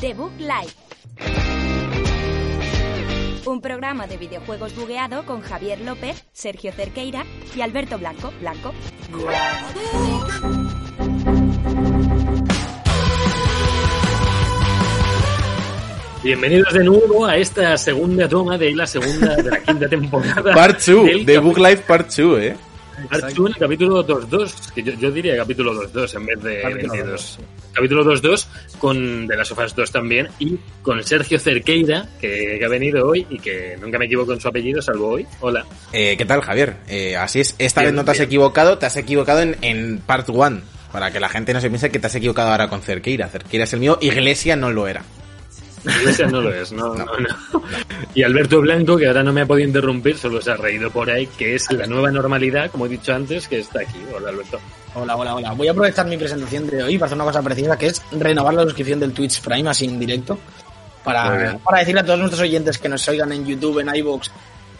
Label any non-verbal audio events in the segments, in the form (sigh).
The Book Live. Un programa de videojuegos bugueado con Javier López, Sergio Cerqueira y Alberto Blanco. Blanco. Bienvenidos de nuevo a esta segunda toma de la segunda de la quinta (laughs) temporada. Part 2, del de Book Life Part 2, eh. 2 en el capítulo 2.2, que yo, yo diría capítulo 2.2 en vez de Capítulo 22. Capítulo 2.2 con de las sofás 2 también y con Sergio Cerqueira, que, que ha venido hoy y que nunca me equivoco en su apellido, salvo hoy. Hola. Eh, ¿Qué tal, Javier? Eh, así es, esta Bien, vez no te has bien. equivocado, te has equivocado en, en Part 1. Para que la gente no se piense que te has equivocado ahora con Cerqueira. Cerqueira es el mío, Iglesia no lo era. Iglesia no lo es, no, no, no. Y Alberto Blanco, que ahora no me ha podido interrumpir, solo se ha reído por ahí, que es la nueva normalidad, como he dicho antes, que está aquí. Hola, Alberto. Hola, hola, hola. Voy a aprovechar mi presentación de hoy para hacer una cosa precisa, que es renovar la suscripción del Twitch Prime así en directo. Para, para decirle a todos nuestros oyentes que nos oigan en YouTube, en iVoox,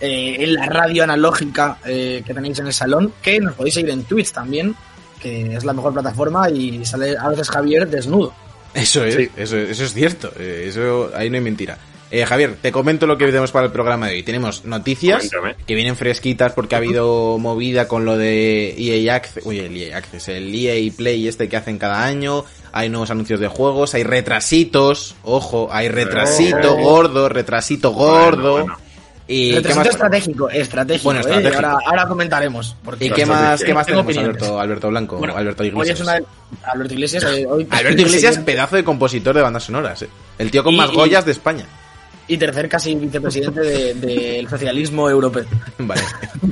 eh, en la radio analógica eh, que tenéis en el salón, que nos podéis seguir en Twitch también, que es la mejor plataforma y sale a veces Javier desnudo. Eso es, Sí. eso, eso es cierto. eh, Eso ahí no hay mentira. Eh, Javier, te comento lo que tenemos para el programa de hoy. Tenemos noticias Cuéntame. que vienen fresquitas porque ha habido movida con lo de EA Access, uy, el EA Access, el EA Play este que hacen cada año. Hay nuevos anuncios de juegos, hay retrasitos, ojo, hay retrasito Oh. gordo, retrasito gordo. Bueno, bueno. ¿Y más? estratégico, estratégico. Bueno, eh. Ahora, ahora comentaremos. Porque ¿Y qué más, qué más tengo tenemos, opiniones. Alberto, Alberto Blanco? Bueno, Alberto Hoy Iglesias. es una... Alberto Iglesias. eh, hoy- (laughs) Alberto Iglesias, siguiente. pedazo de compositor de bandas sonoras. eh. El tío con Y- más y- Goyas de España. y tercer casi vicepresidente del de, del socialismo europeo, (laughs) Vale.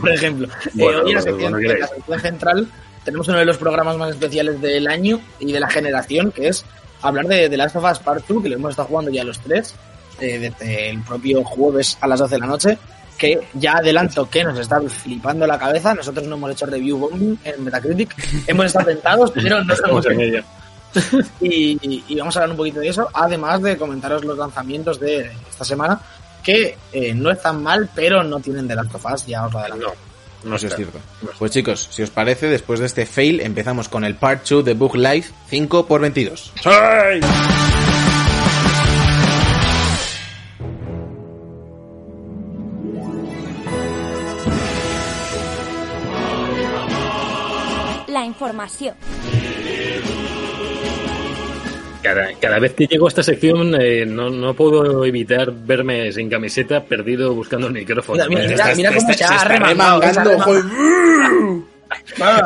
por ejemplo. Bueno, Eh, hoy en la bueno, sección, bueno, la queréis. sección central tenemos uno de los programas más especiales del año y de la generación, que es hablar de, de Last of Us Part 2, que lo hemos estado jugando ya los tres, eh, desde el propio jueves a las 12 de la noche, que ya adelanto que nos está flipando la cabeza. Nosotros no hemos hecho review bombing en Metacritic, (laughs) hemos estado tentados, pero no Estamos en ello. (laughs) y, y vamos a hablar un poquito de eso, además de comentaros los lanzamientos de esta semana, que eh, no están mal, pero no tienen de Us, ya os lo adelanto. No, no Eso es cierto. Pues chicos, si os parece, después de este fail, empezamos con el Part 2 de Book Life 5 por 22 La información. Cada, cada vez que llego a esta sección eh, no, no puedo evitar verme sin camiseta perdido buscando el micrófono. Mira, mira, Eh, mira, mira cómo se está se remangando.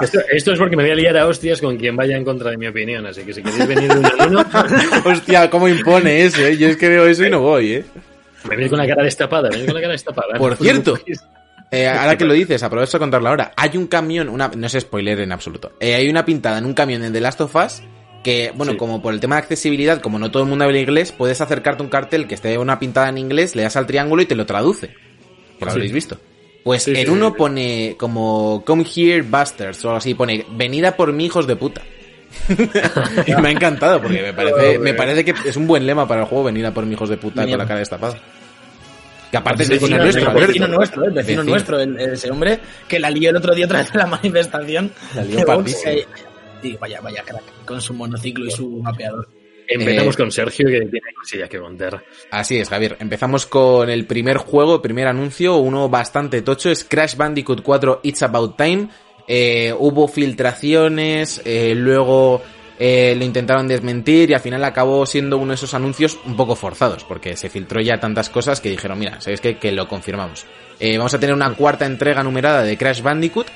Esto, esto es porque me voy a liar a hostias con quien vaya en contra de mi opinión, así que si queréis venir de uno en uno, (laughs) Hostia, cómo impone eso, eh. Yo es que veo eso y no voy, eh. venid con la cara destapada, venid con la cara destapada. Por No os cierto. Eh, (laughs) ahora que lo dices, aprovecho a contarlo ahora. Hay un camión, una, no es spoiler en absoluto. Eh, hay una pintada en un camión en The Last of Us que, bueno, Sí. como por el tema de accesibilidad, como no todo el mundo habla inglés, puedes acercarte a un cartel que esté una pintada en inglés, le das al triángulo y te lo traduce. Que lo Sí. habréis visto. Pues Sí, en uno pone como Come here bastards o algo así, pone venida por mí hijos de puta. (laughs) y me ha encantado porque me parece, me parece que es un buen lema para el juego venida por mí hijos de puta con la cara destapada. Que aparte es vecino nuestro, sí, Alberto. vecino nuestro, el vecino Vecino. nuestro, el- ese hombre que la lió el otro día tras la manifestación. La lió (laughs) de eh, y vaya, vaya crack, con su monociclo y su mapeador. Empezamos Eh, con Sergio, que tiene cosillas que contar. Así es, Javier. Empezamos con el primer juego, el primer anuncio, uno bastante tocho, es Crash Bandicoot 4 It's About Time. Eh, hubo filtraciones, eh, luego eh, lo intentaron desmentir y al final acabó siendo uno de esos anuncios un poco forzados, porque se filtró ya tantas cosas que dijeron, mira, ¿sabéis qué? Que lo confirmamos. Eh, vamos a tener una cuarta entrega numerada de Crash Bandicoot,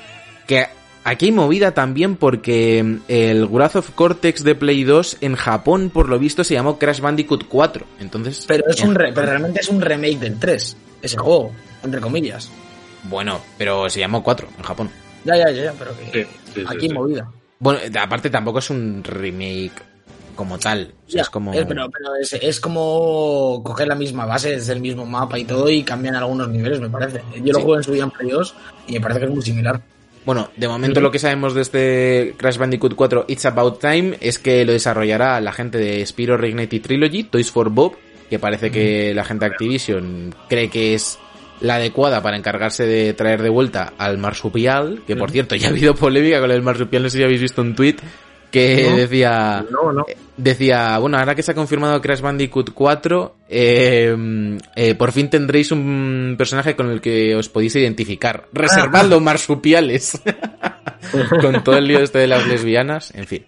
que aquí hay movida también porque mm, el Wrath of Cortex de Play 2 en Japón, por lo visto, se llamó Crash Bandicoot 4. Entonces, Pero, es un re- pero realmente es un remake del 3, ese juego, entre comillas. Bueno, pero se llamó 4 en Japón. Ya, ya, ya, ya, pero que Sí, sí, sí, aquí sí. movida. Bueno, aparte tampoco es un remake como tal. O sea, Ya, es como... es- pero pero es, es como coger la misma base, es el mismo mapa y todo y cambian algunos niveles, me parece. Yo lo juego en su día en Play 2 y me parece que es muy similar. Bueno, de momento lo que sabemos de este Crash Bandicoot 4 It's About Time es que lo desarrollará la gente de Spyro Reignited Trilogy, Toys for Bob, que parece que la gente de Activision cree que es la adecuada para encargarse de traer de vuelta al marsupial, que por cierto ya ha habido polémica con el marsupial, no sé si habéis visto un tweet que No. decía No, no. decía, bueno, ahora que se ha confirmado Crash Bandicoot 4, eh, eh, por fin tendréis un personaje con el que os podéis identificar. Reservando marsupiales. (laughs) con todo el lío este de las lesbianas, en fin.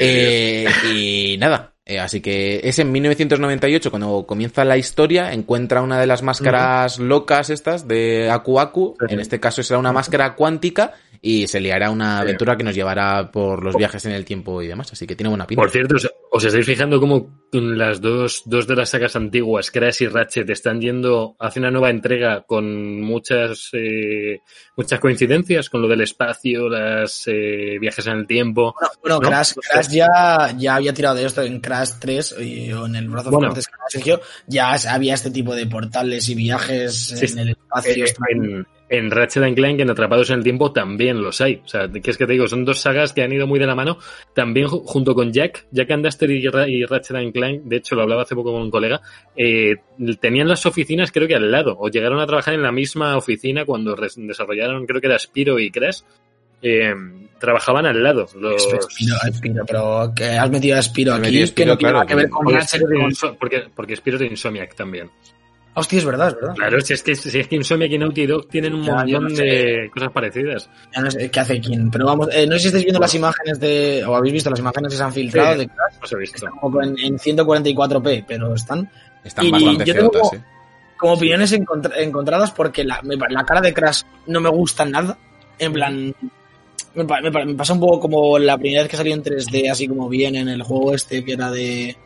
Eh, y nada, eh, así que es en 1998 cuando comienza la historia, encuentra una de las máscaras locas estas de Aku Aku, Sí. en este caso será una máscara cuántica y se liará una Sí. aventura que nos llevará por los viajes en el tiempo y demás, así que tiene buena pinta. Por cierto, ¿os, os estáis fijando cómo las dos, dos de las sagas antiguas, Crash y Ratchet, están yendo hacia una nueva entrega con muchas eh, muchas coincidencias con lo del espacio, las eh, viajes en el tiempo? Bueno, bueno, ¿No? Crash. Crash ya, ya había tirado de esto en Crash 3 y, o en el brazo Bueno. de Sergio, ya había este tipo de portales y viajes Sí, en el espacio. Eh, en, en Ratchet and Clank, en Atrapados en el Tiempo, también los hay. O sea, que es que te digo, son dos sagas que han ido muy de la mano. También ju- junto con Jack, Jack and Duster y, y Ratchet and Clank, de hecho lo hablaba hace poco con un colega, eh, tenían las oficinas creo que al lado, o llegaron a trabajar en la misma oficina cuando desarrollaron, creo que era Spiro y Crash. eh, trabajaban al lado. Los... Spiro, Spiro, pero que has metido a Spiro aquí, que Spiro, no tiene claro, nada que ver que- con Ratchet. Porque, porque Spiro de Insomniac también. Hostia, es verdad, es verdad. Claro, si es que, si es que Insomniac y Naughty Dog tienen un Ya, montón no sé. de cosas parecidas. Ya no sé qué hace quién, pero vamos, eh, no sé si estáis viendo las imágenes de, o habéis visto las imágenes que se han filtrado Sí. de Crash, Os he visto. en, en 144p, pero están Están Y bastante yo tengo feotas, como- eh. como opiniones encontra- encontradas porque la, me pa- la cara de Crash no me gusta nada. En plan, me, me pasa un poco como la primera vez que salió en 3D, así como bien en el juego este, que era de.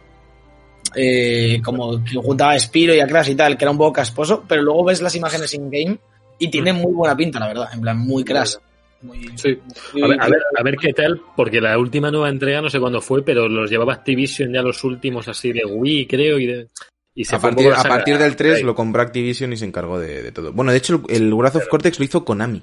Eh, como que juntaba a Spiro y a Crash y tal, que era un poco casposo, pero luego ves las imágenes in-game y tiene muy buena pinta, la verdad. En plan, muy Crash. Muy, Sí. muy- A ver, a ver, a ver qué tal, porque la última nueva entrega no sé cuándo fue, pero los llevaba Activision ya los últimos así de Wii, creo, y de... Y se A partir, a partir del 3 ahí. lo compró Activision y se encargó de, de todo. Bueno, de hecho, el, el Wrath of Cortex lo hizo Konami.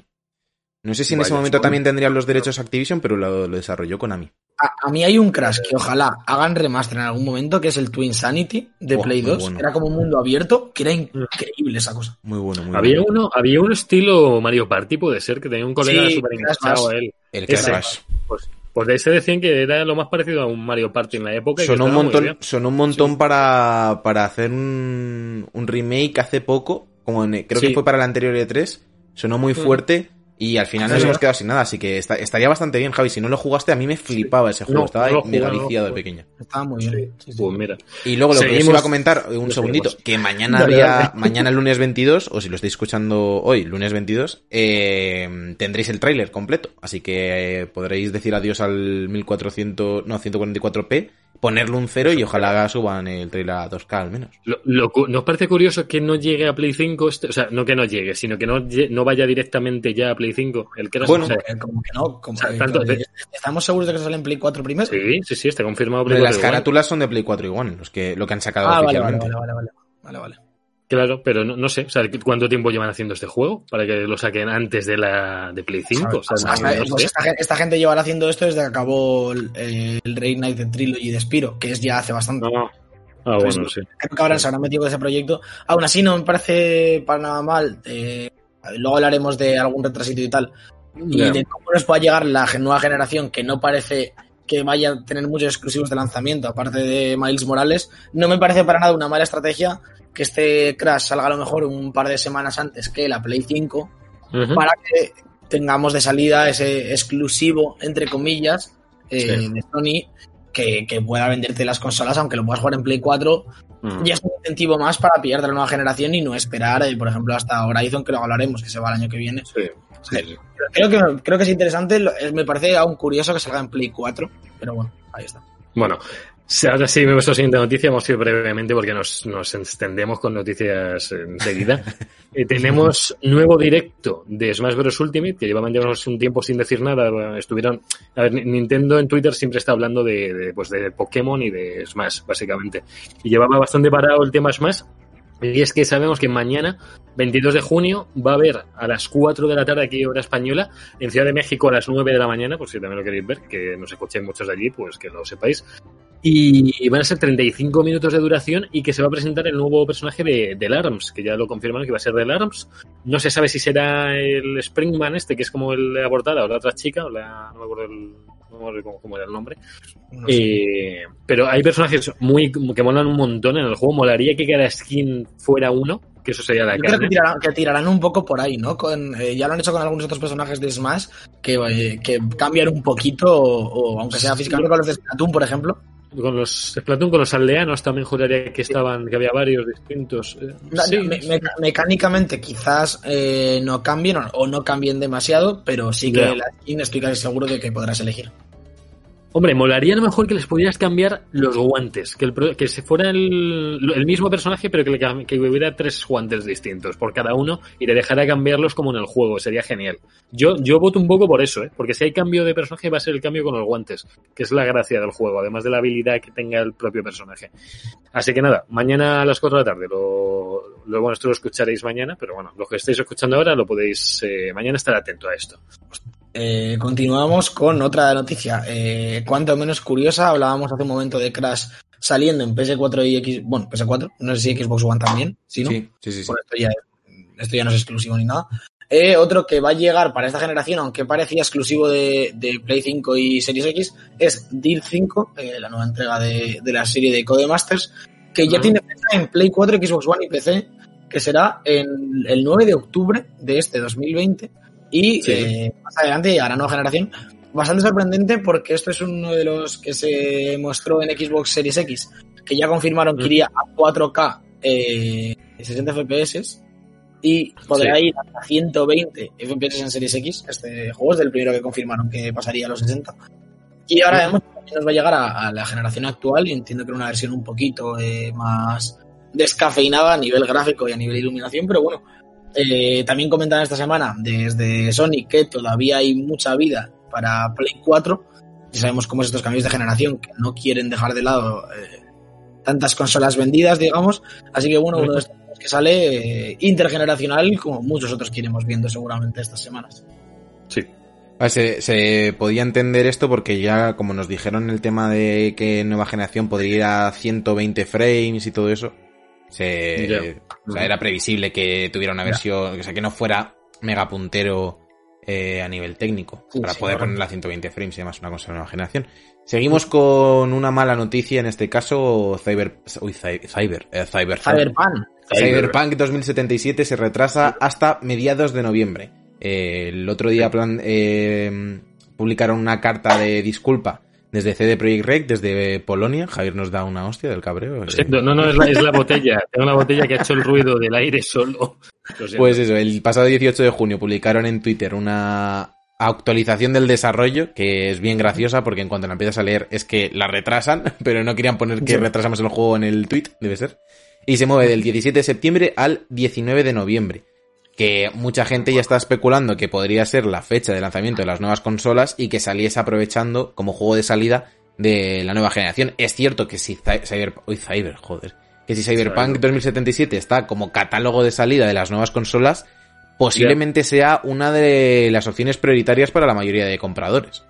No sé si en ese momento también tendrían los derechos Activision, pero lo, lo desarrolló Konami. A, a mí hay un Crash que ojalá hagan remaster en algún momento, que es el Twin Sanity de Play muy 2. bueno. Era como un mundo abierto, que era increíble esa cosa. Muy bueno, muy Había bueno. uno, había un estilo Mario Party, puede ser, que tenía un colega Sí, súper Crash enganchado a él. El ese. Crash. Pues, pues de ese decían que era lo más parecido a un Mario Party en la época. y que Sonó un montón, bien. sonó un montón para, para hacer un, un remake hace poco, como en- creo Sí. que fue para el anterior E3, sonó muy fuerte y al final nos hemos quedado sin nada, así que está- estaría bastante bien, Javi. Si no lo jugaste, a mí me flipaba ese juego, No, estaba no mega viciado de pequeño. Estaba muy bien. Sí, sí. Pues mira. Y luego lo que os iba a comentar, un segundito, seguimos. que mañana Dale, había, dale. mañana lunes 22, o si lo estáis escuchando hoy, lunes 22, eh, tendréis el tráiler completo. Así que eh, podréis decir adiós al 1400, no, 144p, ponerle un cero y ojalá suban el tráiler a 2K al menos. Lo, lo cu- ¿Nos parece curioso que no llegue a Play 5? Este, o sea, no que no llegue, sino que no, no vaya directamente ya a Play 5. El Crash, Bueno, o sea, Como que no. Como O sea, que- tanto- que- ¿Estamos seguros de que sale en Play 4 primero? sí, sí, sí, está confirmado. Play las 4 igual. carátulas son de Play 4 igual, los que, lo que han sacado Ah, vale, vale, oficialmente. vale, vale, vale. Vale, vale. Claro, pero no, no sé, o sea, ¿cuánto tiempo llevan haciendo este juego para que lo saquen antes de la de Play 5? O sea, Hasta- no- no pues sé. esta, gen- esta gente llevará haciendo esto desde que acabó el, eh, el Reignited Trilogy de Spiro, que es ya hace bastante. No. Ah, bueno, sí. Creo que ahora se habrán metido con ese proyecto. Aún así, no me parece para nada mal. eh, luego hablaremos de algún retrasito y tal. Y de cómo nos pueda llegar la nueva generación, que no parece que vaya a tener muchos exclusivos de lanzamiento, aparte de Miles Morales. No me parece para nada una mala estrategia que este Crash salga a lo mejor un par de semanas antes que la Play 5, Ujú. para que tengamos de salida ese exclusivo, entre comillas, eh, Sí. de Sony, que, que pueda venderte las consolas, aunque lo puedas jugar en Play 4 Mm. ya es un incentivo más para pillar de la nueva generación y no esperar, eh, por ejemplo, hasta Horizon, que luego hablaremos, que se va el año que viene. Sí, sí, sí. Creo que, creo que es interesante, lo- me parece aún curioso que salga en Play 4, pero bueno, ahí está. Bueno, ahora sí vemos la siguiente noticia, vamos a ir brevemente porque nos, nos extendemos con noticias enseguida. (laughs) Eh, tenemos nuevo directo de Smash Bros. Ultimate, que llevaban ya un tiempo sin decir nada. Estuvieron. A ver, Ni- Nintendo en Twitter siempre está hablando de, de, pues de Pokémon y de Smash, básicamente. Y llevaba bastante parado el tema Smash. Y es que sabemos que mañana, 22 de junio, va a haber a las 4 de la tarde aquí, hora española, en Ciudad de México a las 9 de la mañana, por si también lo queréis ver, que nos escuchéis muchos de allí, pues que lo sepáis. Y van a ser 35 minutos de duración y que se va a presentar el nuevo personaje de, del ARMS, que ya lo confirmaron que va a ser del ARMS. No se sabe si será el Springman este, que es como el de la portada, o la otra chica, o la, no me acuerdo el, cómo era el nombre. No sé. Eh, pero hay personajes muy que molan un montón en el juego. Molaría que cada skin fuera uno, que eso sería la Yo creo que tirarán, que tirarán un poco por ahí, ¿no? Con, eh, ya lo han hecho con algunos otros personajes de Smash que, eh, que cambian un poquito, o, o aunque sea físicamente con los de Splatoon, por ejemplo. Con los Splatoon, con los aldeanos también juraría que estaban, que había varios distintos. Eh, No, sí, me- sí. me- mecánicamente quizás eh, no cambien o, o no cambien demasiado, pero sí que Ya. la skin estoy casi seguro de que podrás elegir. Hombre, molaría a lo mejor que les pudieras cambiar los guantes, que, el, que se fuera el, el mismo personaje, pero que, le que hubiera tres guantes distintos por cada uno y le dejara cambiarlos como en el juego, sería genial. Yo, yo voto un poco por eso, ¿eh? porque si hay cambio de personaje va a ser el cambio con los guantes, que es la gracia del juego, además de la habilidad que tenga el propio personaje. Así que nada, mañana a las 4 de la tarde, lo, lo esto lo escucharéis mañana, pero bueno, lo que estáis escuchando ahora lo podéis eh, mañana estar atento a esto. Eh, continuamos con otra noticia, eh, cuanto menos curiosa. Hablábamos hace un momento de Crash saliendo en PS4 y X, bueno, PS4, no sé si Xbox One también, ¿sí, no? Sí, sí, sí. esto ya, esto ya no es exclusivo ni nada. Eh, otro que va a llegar para esta generación, aunque parecía exclusivo de, de Play 5 y Series X, es Deal 5, eh, la nueva entrega de, de la serie de Codemasters, que ya Ah. tiene fecha en Play 4, Xbox One y PC, que será en el 9 de octubre de este 2020. Y Sí. eh, más adelante llegará nueva generación. Bastante sorprendente porque esto es uno de los que se mostró en Xbox Series X, que ya confirmaron que Mm. iría a 4K eh, 60 FPS y podrá Sí. ir hasta 120 FPS en Series X. Este juego es del primero que confirmaron que pasaría a los 60. Y ahora vemos que nos va a llegar a, a la generación actual y entiendo que era una versión un poquito eh, más descafeinada a nivel gráfico y a nivel iluminación, pero bueno, eh, también comentaban esta semana desde Sony que todavía hay mucha vida para Play 4 y sabemos cómo es estos cambios de generación que no quieren dejar de lado eh, tantas consolas vendidas, digamos. Así que bueno, uno de estos que sale eh, intergeneracional, como muchos otros que iremos viendo seguramente estas semanas. Sí. Ah, Se, se podía entender esto porque ya, como nos dijeron el tema de que nueva generación podría ir a 120 frames y todo eso, se, Ya. o sea, era previsible que tuviera una versión, o sea, que no fuera mega puntero eh, a nivel técnico, Sí, para sí, poder ponerla a 120 frames y demás, una cosa de nueva generación. Seguimos con una mala noticia, en este caso, Cyber, uy, Cy- Cyber, eh, Cyberpunk. Cyberpunk. Cyberpunk 2077 se retrasa hasta mediados de noviembre. Eh, el otro día plan- eh, publicaron una carta de disculpa desde CD Projekt Red, desde Polonia. Javier nos da una hostia del cabreo. Lo siento, no, no, es la, es la botella. Tengo una botella que ha hecho el ruido del aire solo. Pues eso, el pasado 18 de junio publicaron en Twitter una actualización del desarrollo que es bien graciosa porque en cuanto la empiezas a leer es que la retrasan, (laughs) pero no querían poner que Sí. retrasamos el juego en el tweet, debe ser. Y se mueve del 17 de septiembre al 19 de noviembre. Que mucha gente ya está especulando que podría ser la fecha de lanzamiento de las nuevas consolas y que saliese aprovechando como juego de salida de la nueva generación. Es cierto que si Cy- Cyber, uy, Cyber, joder, que si Cyberpunk 2077 está como catálogo de salida de las nuevas consolas, posiblemente sea una de las opciones prioritarias para la mayoría de compradores.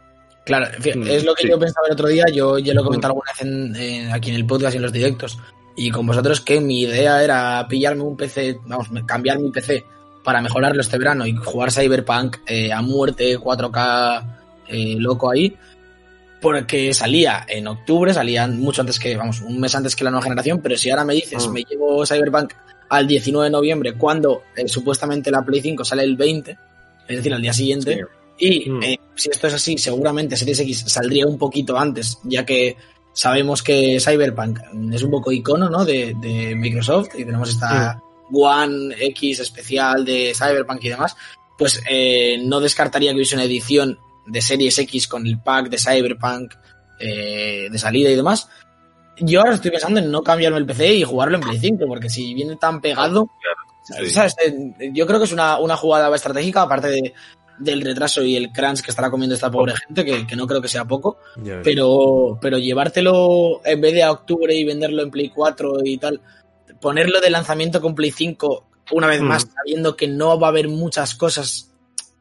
Claro, es lo que sí. yo pensaba el otro día, yo ya lo he comentado alguna vez en- en- aquí en el podcast y en los directos, y con vosotros que mi idea era pillarme un PC, vamos, cambiar mi PC para mejorarlo este verano y jugar Cyberpunk eh, a muerte, 4K eh, loco ahí, porque salía en octubre, salía mucho antes que, vamos, un mes antes que la nueva generación, pero si ahora me dices, Mm. me llevo Cyberpunk al 19 de noviembre, cuando eh, supuestamente la Play 5 sale el 20, es decir, al día siguiente, Sí. y Mm. si esto es así, seguramente Series X saldría un poquito antes, ya que sabemos que Cyberpunk es un poco icono ¿no? de, de Microsoft y tenemos esta One X especial de Cyberpunk y demás. Pues eh, no descartaría que hubiese una edición de Series X con el pack de Cyberpunk eh, de salida y demás. Yo ahora estoy pensando en no cambiarme el PC y jugarlo en Play 5, porque si viene tan pegado, sí. ¿sabes? Eh, Yo creo que es una, una jugada estratégica, aparte de, del retraso y el crunch que estará comiendo esta pobre gente, que, que no creo que sea poco, pero, pero llevártelo en vez de a octubre y venderlo en Play 4 y tal, ponerlo de lanzamiento con Play 5 una vez Mm. más, sabiendo que no va a haber muchas cosas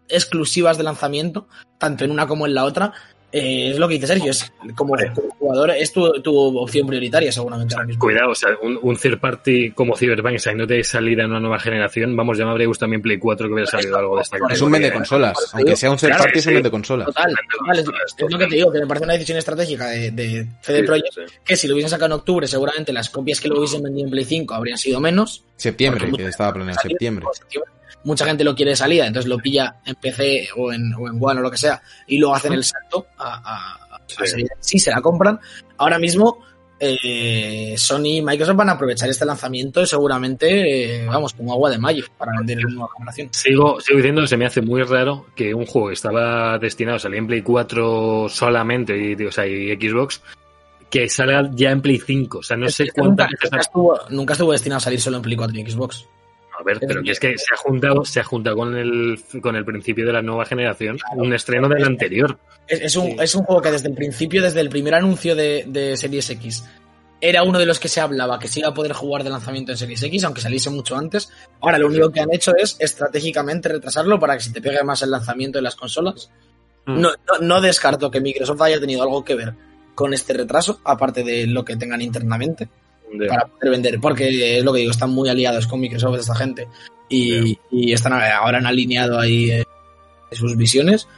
exclusivas de lanzamiento, tanto en una como en la otra, Eh, es lo que dice Sergio, es como jugador es tu, tu, opción prioritaria seguramente ahora mismo. Cuidado, o sea, un, un third party como Cyberpunk, o sea, no te salida en una nueva generación, vamos, ya me habría gustado también Play 4 que hubiera salido algo de esta Es un vende consolas, aunque sea un third party es un vende consolas. Total, total es, es, lo que te digo, que me parece una decisión estratégica de, de CD sí, Projekt, sí. que si lo hubiesen sacado en octubre, seguramente las copias que lo hubiesen vendido en Play 5 habrían sido menos. Septiembre, que estaba planeado septiembre. septiembre mucha gente lo quiere de salida, entonces lo pilla en PC o en, o en One o lo que sea, y luego hacen el salto a, a, a sí. sí. se la compran. Ahora mismo eh, Sony y Microsoft van a aprovechar este lanzamiento y seguramente, eh, vamos, como agua de mayo para vender en nueva generación. Sigo, sigo diciendo que se me hace muy raro que un juego que estaba destinado a salir en Play 4 solamente y, o sea, y Xbox que salga ya en Play 5. O sea, no es sé cuántas nunca, nunca, estuvo, nunca estuvo destinado a salir solo en Play 4 y Xbox. A ver, pero que es que se ha juntado, se ha juntado con el, con el principio de la nueva generación, claro, un estreno del anterior. Es, es, un, es un juego que desde el principio, desde el primer anuncio de, de Series X, era uno de los que se hablaba que se iba a poder jugar de lanzamiento en Series X, aunque saliese mucho antes. Ahora lo único que han hecho es estratégicamente retrasarlo para que se te pegue más el lanzamiento de las consolas. Mm. No, no, no descarto que Microsoft haya tenido algo que ver con este retraso, aparte de lo que tengan internamente yeah. para poder vender, porque es lo que digo, están muy aliados con Microsoft esta gente y, yeah. y están ahora han alineado ahí eh, sus visiones.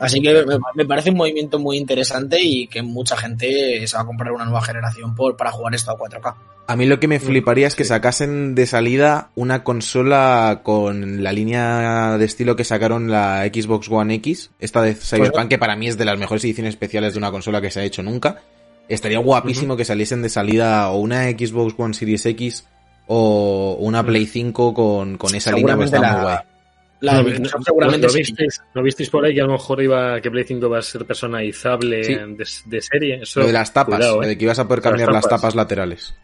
Así que me, parece un movimiento muy interesante y que mucha gente se va a comprar una nueva generación por, para jugar esto a 4K. A mí lo que me fliparía es que sacasen de salida una consola con la línea de estilo que sacaron la Xbox One X, esta de Cyberpunk, que para mí es de las mejores ediciones especiales de una consola que se ha hecho nunca. Estaría guapísimo uh -huh. que saliesen de salida o una Xbox One Series X o una Play 5 con, con esa línea, pues está la, muy guay. La, no, no, seguramente ¿no, visteis, ¿No visteis por ahí que a lo mejor iba que Play 5 va a ser personalizable sí. de, de, serie? Eso, lo de las tapas, cuidado, ¿eh? de que ibas a poder cambiar las tapas, las tapas laterales.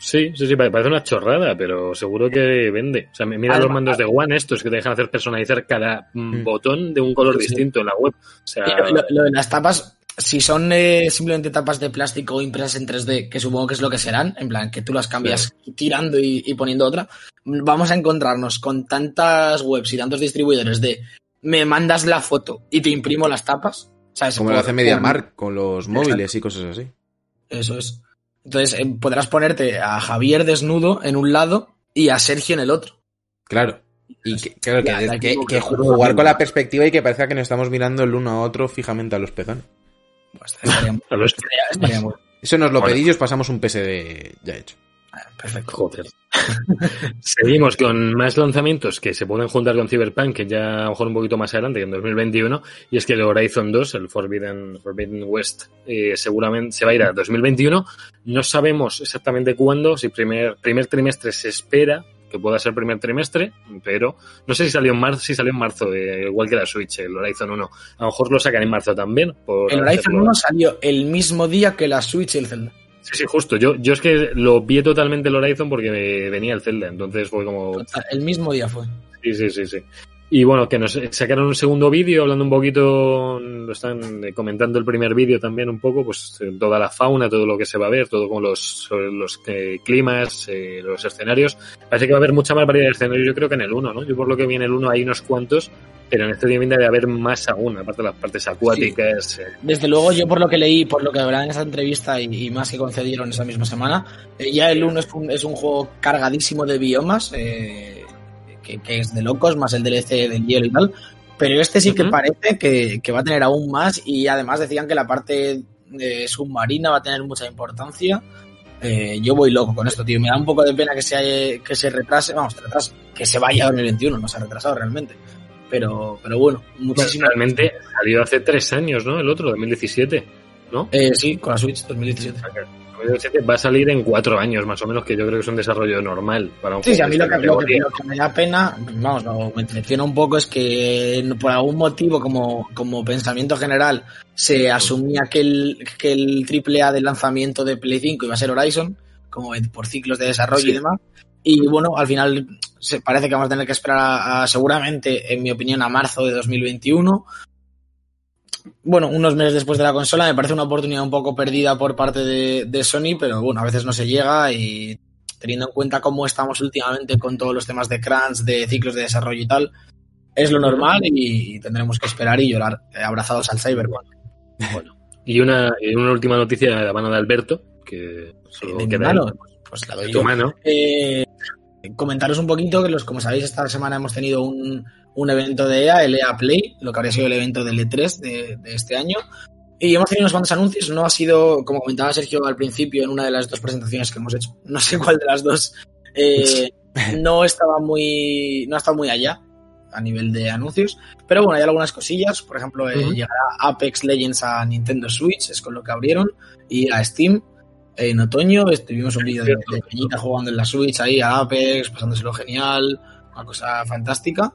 Sí, sí, sí, parece una chorrada, pero seguro que vende. O sea, mira Además, los mandos de One estos que te dejan hacer personalizar cada mm. botón de un color sí, distinto sí. en la web. O sea, lo, lo, de las tapas, si son eh, simplemente tapas de plástico impresas en 3D, que supongo que es lo que serán, en plan, que tú las cambias sí. tirando y, y, poniendo otra, vamos a encontrarnos con tantas webs y tantos distribuidores de me mandas la foto y te imprimo las tapas. ¿sabes? Como lo hace MediaMark con los móviles Exacto. y cosas así. Eso es. Entonces eh, podrás ponerte a Javier desnudo en un lado y a Sergio en el otro. Claro. Y que, claro, que, que, que jugar con la perspectiva y que parezca que nos estamos mirando el uno a otro fijamente a los pezones. Pues estaría, (laughs) estaría, estaría muy... Eso nos lo bueno. pedís y os pasamos un PSD ya hecho. Perfecto. Joder. (laughs) Seguimos con más lanzamientos que se pueden juntar con Cyberpunk, que ya a lo mejor un poquito más adelante, que en 2021, y es que el Horizon 2, el Forbidden, Forbidden West, eh, seguramente se va a ir a 2021. No sabemos exactamente cuándo, si primer, primer trimestre se espera, que pueda ser primer trimestre, pero no sé si salió en marzo, si salió en marzo, eh, igual que la Switch, el Horizon 1. A lo mejor lo sacan en marzo también. el Horizon 1 salió el mismo día que la Switch y el Zelda. Sí, sí, justo. Yo, yo es que lo vi totalmente el Horizon porque venía el Zelda, entonces fue como... El mismo día fue. Sí, sí, sí, sí. Y bueno, que nos sacaron un segundo vídeo hablando un poquito, lo están comentando el primer vídeo también un poco, pues toda la fauna, todo lo que se va a ver, todo con los, los eh, climas, eh, los escenarios. Parece que va a haber mucha más variedad de escenarios, yo creo que en el 1, ¿no? Yo por lo que vi en el 1 hay unos cuantos, pero en este día viene de haber más aún, aparte de las partes acuáticas. Sí. Eh. Desde luego, yo por lo que leí, por lo que hablaban en esa entrevista y, y, más que concedieron esa misma semana, eh, ya el 1 es un, es un juego cargadísimo de biomas, eh, que, que, es de locos, más el DLC del hielo y tal. Pero este sí que uh -huh. parece que, que, va a tener aún más y además decían que la parte eh, submarina va a tener mucha importancia. Eh, yo voy loco con esto, tío. Me da un poco de pena que se, que se retrase, vamos, se retrase, que se vaya a 2021, no se ha retrasado realmente. Pero, pero bueno, muchísimo. Realmente salió hace tres años, ¿no? El otro, 2017, ¿no? Eh, sí, con la Switch, 2017. Okay va a salir en cuatro años, más o menos, que yo creo que es un desarrollo normal para un Sí, sí a mí lo que, lo, que, lo que, me da pena, vamos, no, me decepciona un poco es que por algún motivo, como, como pensamiento general, se asumía que el, que el AAA de lanzamiento de Play 5 iba a ser Horizon, como por ciclos de desarrollo sí. y demás. Y bueno, al final se parece que vamos a tener que esperar a, a, seguramente, en mi opinión, a marzo de 2021 bueno, unos meses después de la consola, me parece una oportunidad un poco perdida por parte de, de, Sony, pero bueno, a veces no se llega y teniendo en cuenta cómo estamos últimamente con todos los temas de crunch, de ciclos de desarrollo y tal, es lo normal y tendremos que esperar y llorar eh, abrazados al Cyberpunk. Bueno, (laughs) y una, última noticia de la mano de Alberto, que solo De queda mano, pues la doy Tu mano. Eh, comentaros un poquito que los, como sabéis, esta semana hemos tenido un, un evento de EA, el EA Play, lo que habría sido el evento del E3 de, de este año. Y hemos tenido unos cuantos anuncios. No ha sido, como comentaba Sergio al principio, en una de las dos presentaciones que hemos hecho. (laughs) No sé cuál de las dos. eh, (laughs) no estaba muy. No ha estado muy allá a nivel de anuncios. Pero bueno, hay algunas cosillas. Por ejemplo, eh, llegará Apex Legends a Nintendo Switch, es con lo que abrieron. Y a Steam en otoño. Estuvimos un vídeo de, de Peñita jugando en la Switch ahí a Apex, pasándoselo genial. Una cosa fantástica.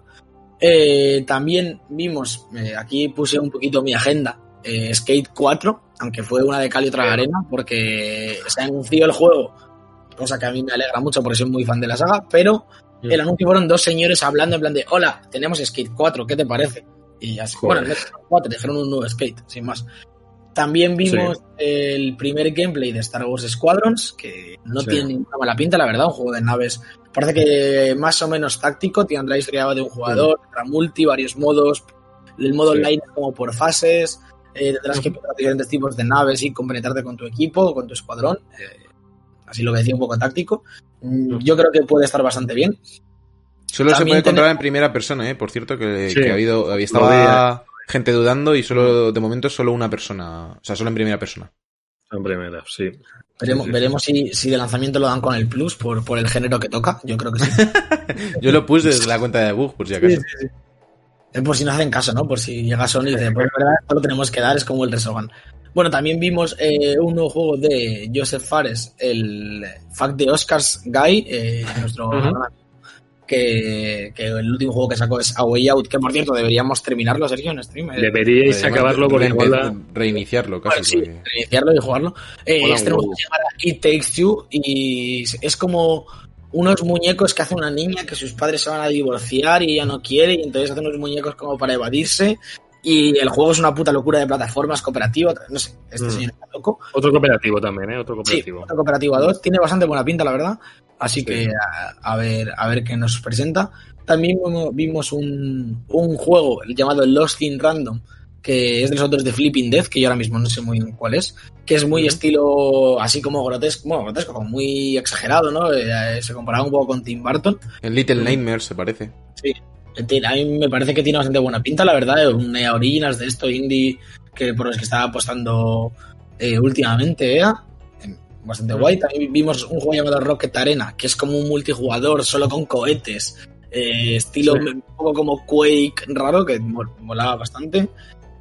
Eh, también vimos, eh, aquí puse un poquito mi agenda, eh, Skate 4, aunque fue una de cal y otra de arena, porque se anunció el juego, cosa que a mí me alegra mucho porque soy muy fan de la saga, pero el anuncio fueron dos señores hablando en plan de, hola, tenemos Skate 4, ¿qué te parece? Y así, Joder. bueno, no es 4, dijeron un nuevo Skate, sin más. También vimos el primer gameplay de Star Wars Squadrons, que no Sí. tiene ninguna mala pinta, la verdad, un juego de naves. Parece que más o menos táctico, tendrá la historia de un jugador, tendrá multi, varios modos. El modo Sí. online es como por fases, eh, tendrás que pillar diferentes tipos de naves y compenetrarte con tu equipo, con tu escuadrón. eh, así lo que decía, un poco táctico. Mm, Yo creo que puede estar bastante bien. Solo se puede controlar tenemos- en primera persona, ¿eh? Por cierto, que, Sí. que ha habido, había estaba gente dudando y solo, de momento, solo una persona. O sea, solo en primera persona. En primera, sí. Veremos, Sí, sí. veremos si, si de lanzamiento lo dan con el Plus por, por el género que toca. Yo creo que sí. (laughs) Yo lo puse desde la cuenta de bug, por si acaso. Es por si no hacen caso, ¿no? Por si llega Sony y dice, pues verdad, esto lo tenemos que dar, es como el Resogan. Bueno, también vimos eh, un nuevo juego de Joseph Fares, el Fact de Oscars Guy, eh, nuestro que, que el último juego que sacó es A Way Out, que por cierto deberíamos terminarlo, Sergio, en stream. eh, Deberíais Además, acabarlo porque re-. Reiniciarlo Bueno, casi. sí, porque- reiniciarlo y jugarlo. Eh, este huevo. se llama It Takes Two y es como unos muñecos que hace una niña que sus padres se van a divorciar y ella no quiere y entonces hace unos muñecos como para evadirse y el juego es una puta locura de plataformas cooperativa, no sé, este Mm. señor está loco. Otro cooperativo también, ¿eh? Otro Sí, cooperativo. otro cooperativo a dos, tiene bastante buena pinta la verdad, así Sí. que a, a ver a ver qué nos presenta. También vimos- un, un juego llamado Lost in Random, que es de los autores de Flipping Death, que yo ahora mismo no sé muy bien cuál es, que es muy estilo así como grotesco, bueno, grotesco, como muy exagerado, ¿no? Eh, se comparaba un poco con Tim Burton. El Little Nightmares, se parece. Eh, tiene- A mí me parece que tiene bastante buena pinta, la verdad, es un EA Originals de esto indie que por los que estaba apostando eh, últimamente EA. Bastante guay. También vimos un juego llamado Rocket Arena, que es como un multijugador solo con cohetes. eh, estilo Sí. un poco como Quake raro, que mo- molaba bastante.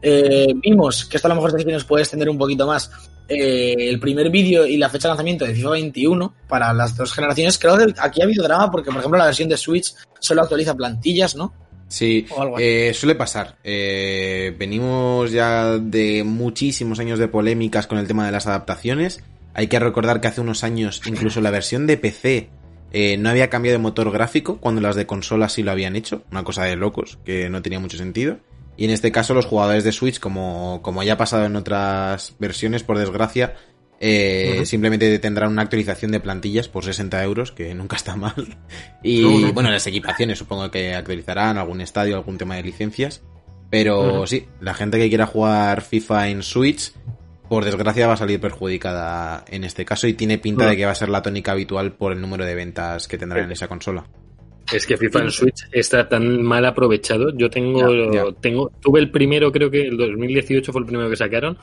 Eh, vimos, que esto a lo mejor nos puede extender un poquito más, eh, el primer vídeo y la fecha de lanzamiento de FIFA 21 para las dos generaciones. Creo que aquí ha habido drama porque, por ejemplo, la versión de Switch solo actualiza plantillas, ¿no? Sí, O algo así. eh, suele pasar. Eh, venimos ya de muchísimos años de polémicas con el tema de las adaptaciones. Hay que recordar que hace unos años incluso la versión de PC eh, no había cambiado de motor gráfico cuando las de consola sí lo habían hecho. Una cosa de locos que no tenía mucho sentido. Y en este caso los jugadores de Switch, como, como ya ha pasado en otras versiones, por desgracia, eh, simplemente tendrán una actualización de plantillas por 60 euros, que nunca está mal. Y No, no. bueno, las equipaciones supongo que actualizarán algún estadio, algún tema de licencias. Pero sí, la gente que quiera jugar FIFA en Switch, por desgracia va a salir perjudicada en este caso y tiene pinta de que va a ser la tónica habitual por el número de ventas que tendrán en esa consola. Es que FIFA en Switch está tan mal aprovechado. Yo tengo, tengo, tuve el primero, creo que el 2018 fue el primero que sacaron.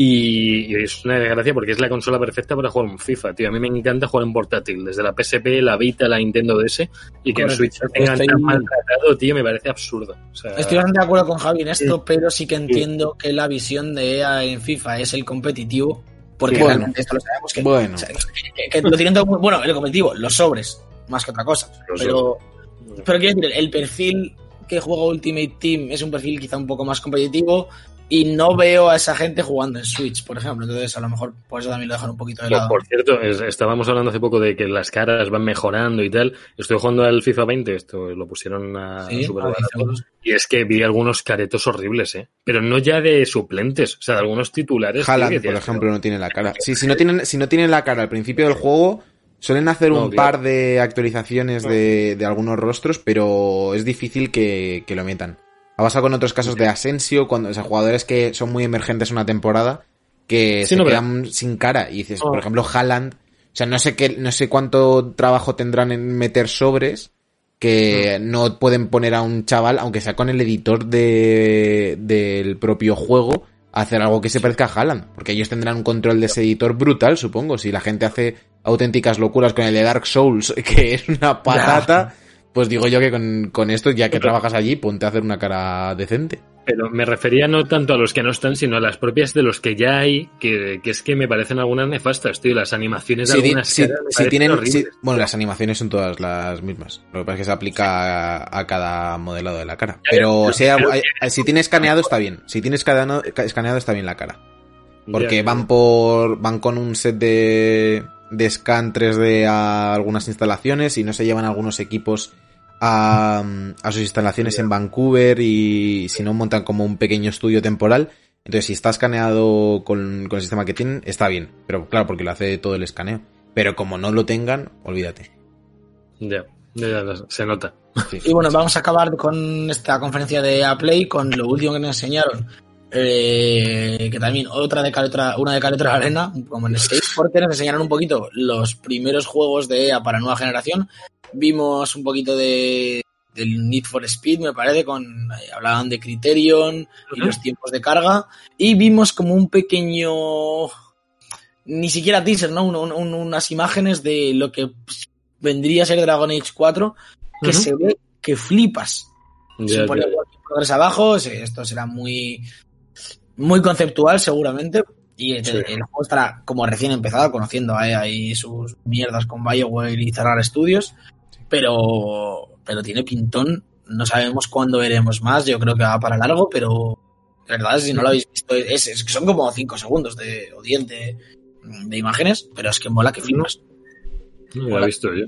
Y, y es una desgracia porque es la consola perfecta para jugar un FIFA, tío. A mí me encanta jugar en portátil, desde la PSP, la Vita, la Nintendo DS, y que en. Switch te tengan Estoy- tan maltratado, tío, me parece absurdo. O sea, Estoy bastante de acuerdo con Javi en esto, pero sí que entiendo que la visión de EA en FIFA es el competitivo, porque Bueno. realmente esto lo sabemos que, Bueno. o sea, que- que lo tienen todo muy bueno, el competitivo, los sobres, más que otra cosa. Los Pero, pero quiero decir, el perfil que juega Ultimate Team es un perfil quizá un poco más competitivo y no veo a esa gente jugando en Switch, por ejemplo. Entonces, a lo mejor por eso también lo dejan un poquito de lado. por cierto, es- estábamos hablando hace poco de que las caras van mejorando y tal. Estoy jugando al FIFA 20, esto lo pusieron a Sí, super a barato. 10 euros. Y es que vi algunos caretos horribles, ¿eh? Pero no ya de suplentes, o sea, de algunos titulares. Haaland, que por decías, ejemplo, no tiene la cara. Sí, si no tienen, si no tienen la cara al principio del juego, suelen hacer No, un claro. par de actualizaciones de, de algunos rostros, pero es difícil que, que lo metan. Ha pasado con otros casos de Asensio, cuando, o sea, jugadores que son muy emergentes una temporada, que Sí, se no, pero- quedan sin cara. Y dices, Oh. por ejemplo, Haaland, o sea, no sé qué, no sé cuánto trabajo tendrán en meter sobres que Mm. no pueden poner a un chaval, aunque sea con el editor de, del propio juego, a hacer algo que se parezca a Haaland. Porque ellos tendrán un control de ese editor brutal, supongo. Si la gente hace auténticas locuras con el de Dark Souls, (laughs) que es una patata, pues digo yo que con, con esto, ya que Pero- trabajas allí, ponte a hacer una cara decente. Pero me refería no tanto a los que no están, sino a las propias de los que ya hay, que, que es que me parecen algunas nefastas, tío. Las animaciones de ti- algunas si- caras me parecen tienen, bueno, las animaciones son todas las mismas. Lo que pasa es que se aplica a, a cada modelado de la cara. Pero si, hay- si tiene escaneado está bien. Si tiene escaneado, escaneado está bien la cara. Porque Ya, van por van con un set de, de scan 3D a algunas instalaciones y no se llevan algunos equipos a, a sus instalaciones en Vancouver y si no montan como un pequeño estudio temporal. Entonces, si está escaneado con, con el sistema que tienen, está bien. Pero claro, porque lo hace todo el escaneo. Pero como no lo tengan, olvídate. Ya, ya, ya, se nota. Sí. Y bueno, vamos a acabar con esta conferencia de Play con lo último que nos enseñaron. eh, que también otra de cal y otra, una de cal y otra arena, como en Skate, porque nos enseñaron un poquito los primeros juegos de EA para nueva generación. Vimos un poquito de del Need for Speed, me parece, con eh, hablaban de Criterion y los tiempos de carga. Y vimos como un pequeño ni siquiera teaser, ¿no? Un- un- unas imágenes de lo que vendría a ser Dragon Age 4, que se ve que flipas. Ya, Se pone Progress abajo, esto será muy, muy conceptual seguramente. Y el, Sí. el juego estará como recién empezado, conociendo a EA y sus mierdas con BioWare y cerrar estudios. Pero, pero tiene pintón. No sabemos cuándo veremos más. Yo creo que va para largo, pero de verdad, si no lo habéis visto, es, es que son como 5 segundos de, o 10 de, de imágenes, pero es que mola que flipas. No lo he visto yo.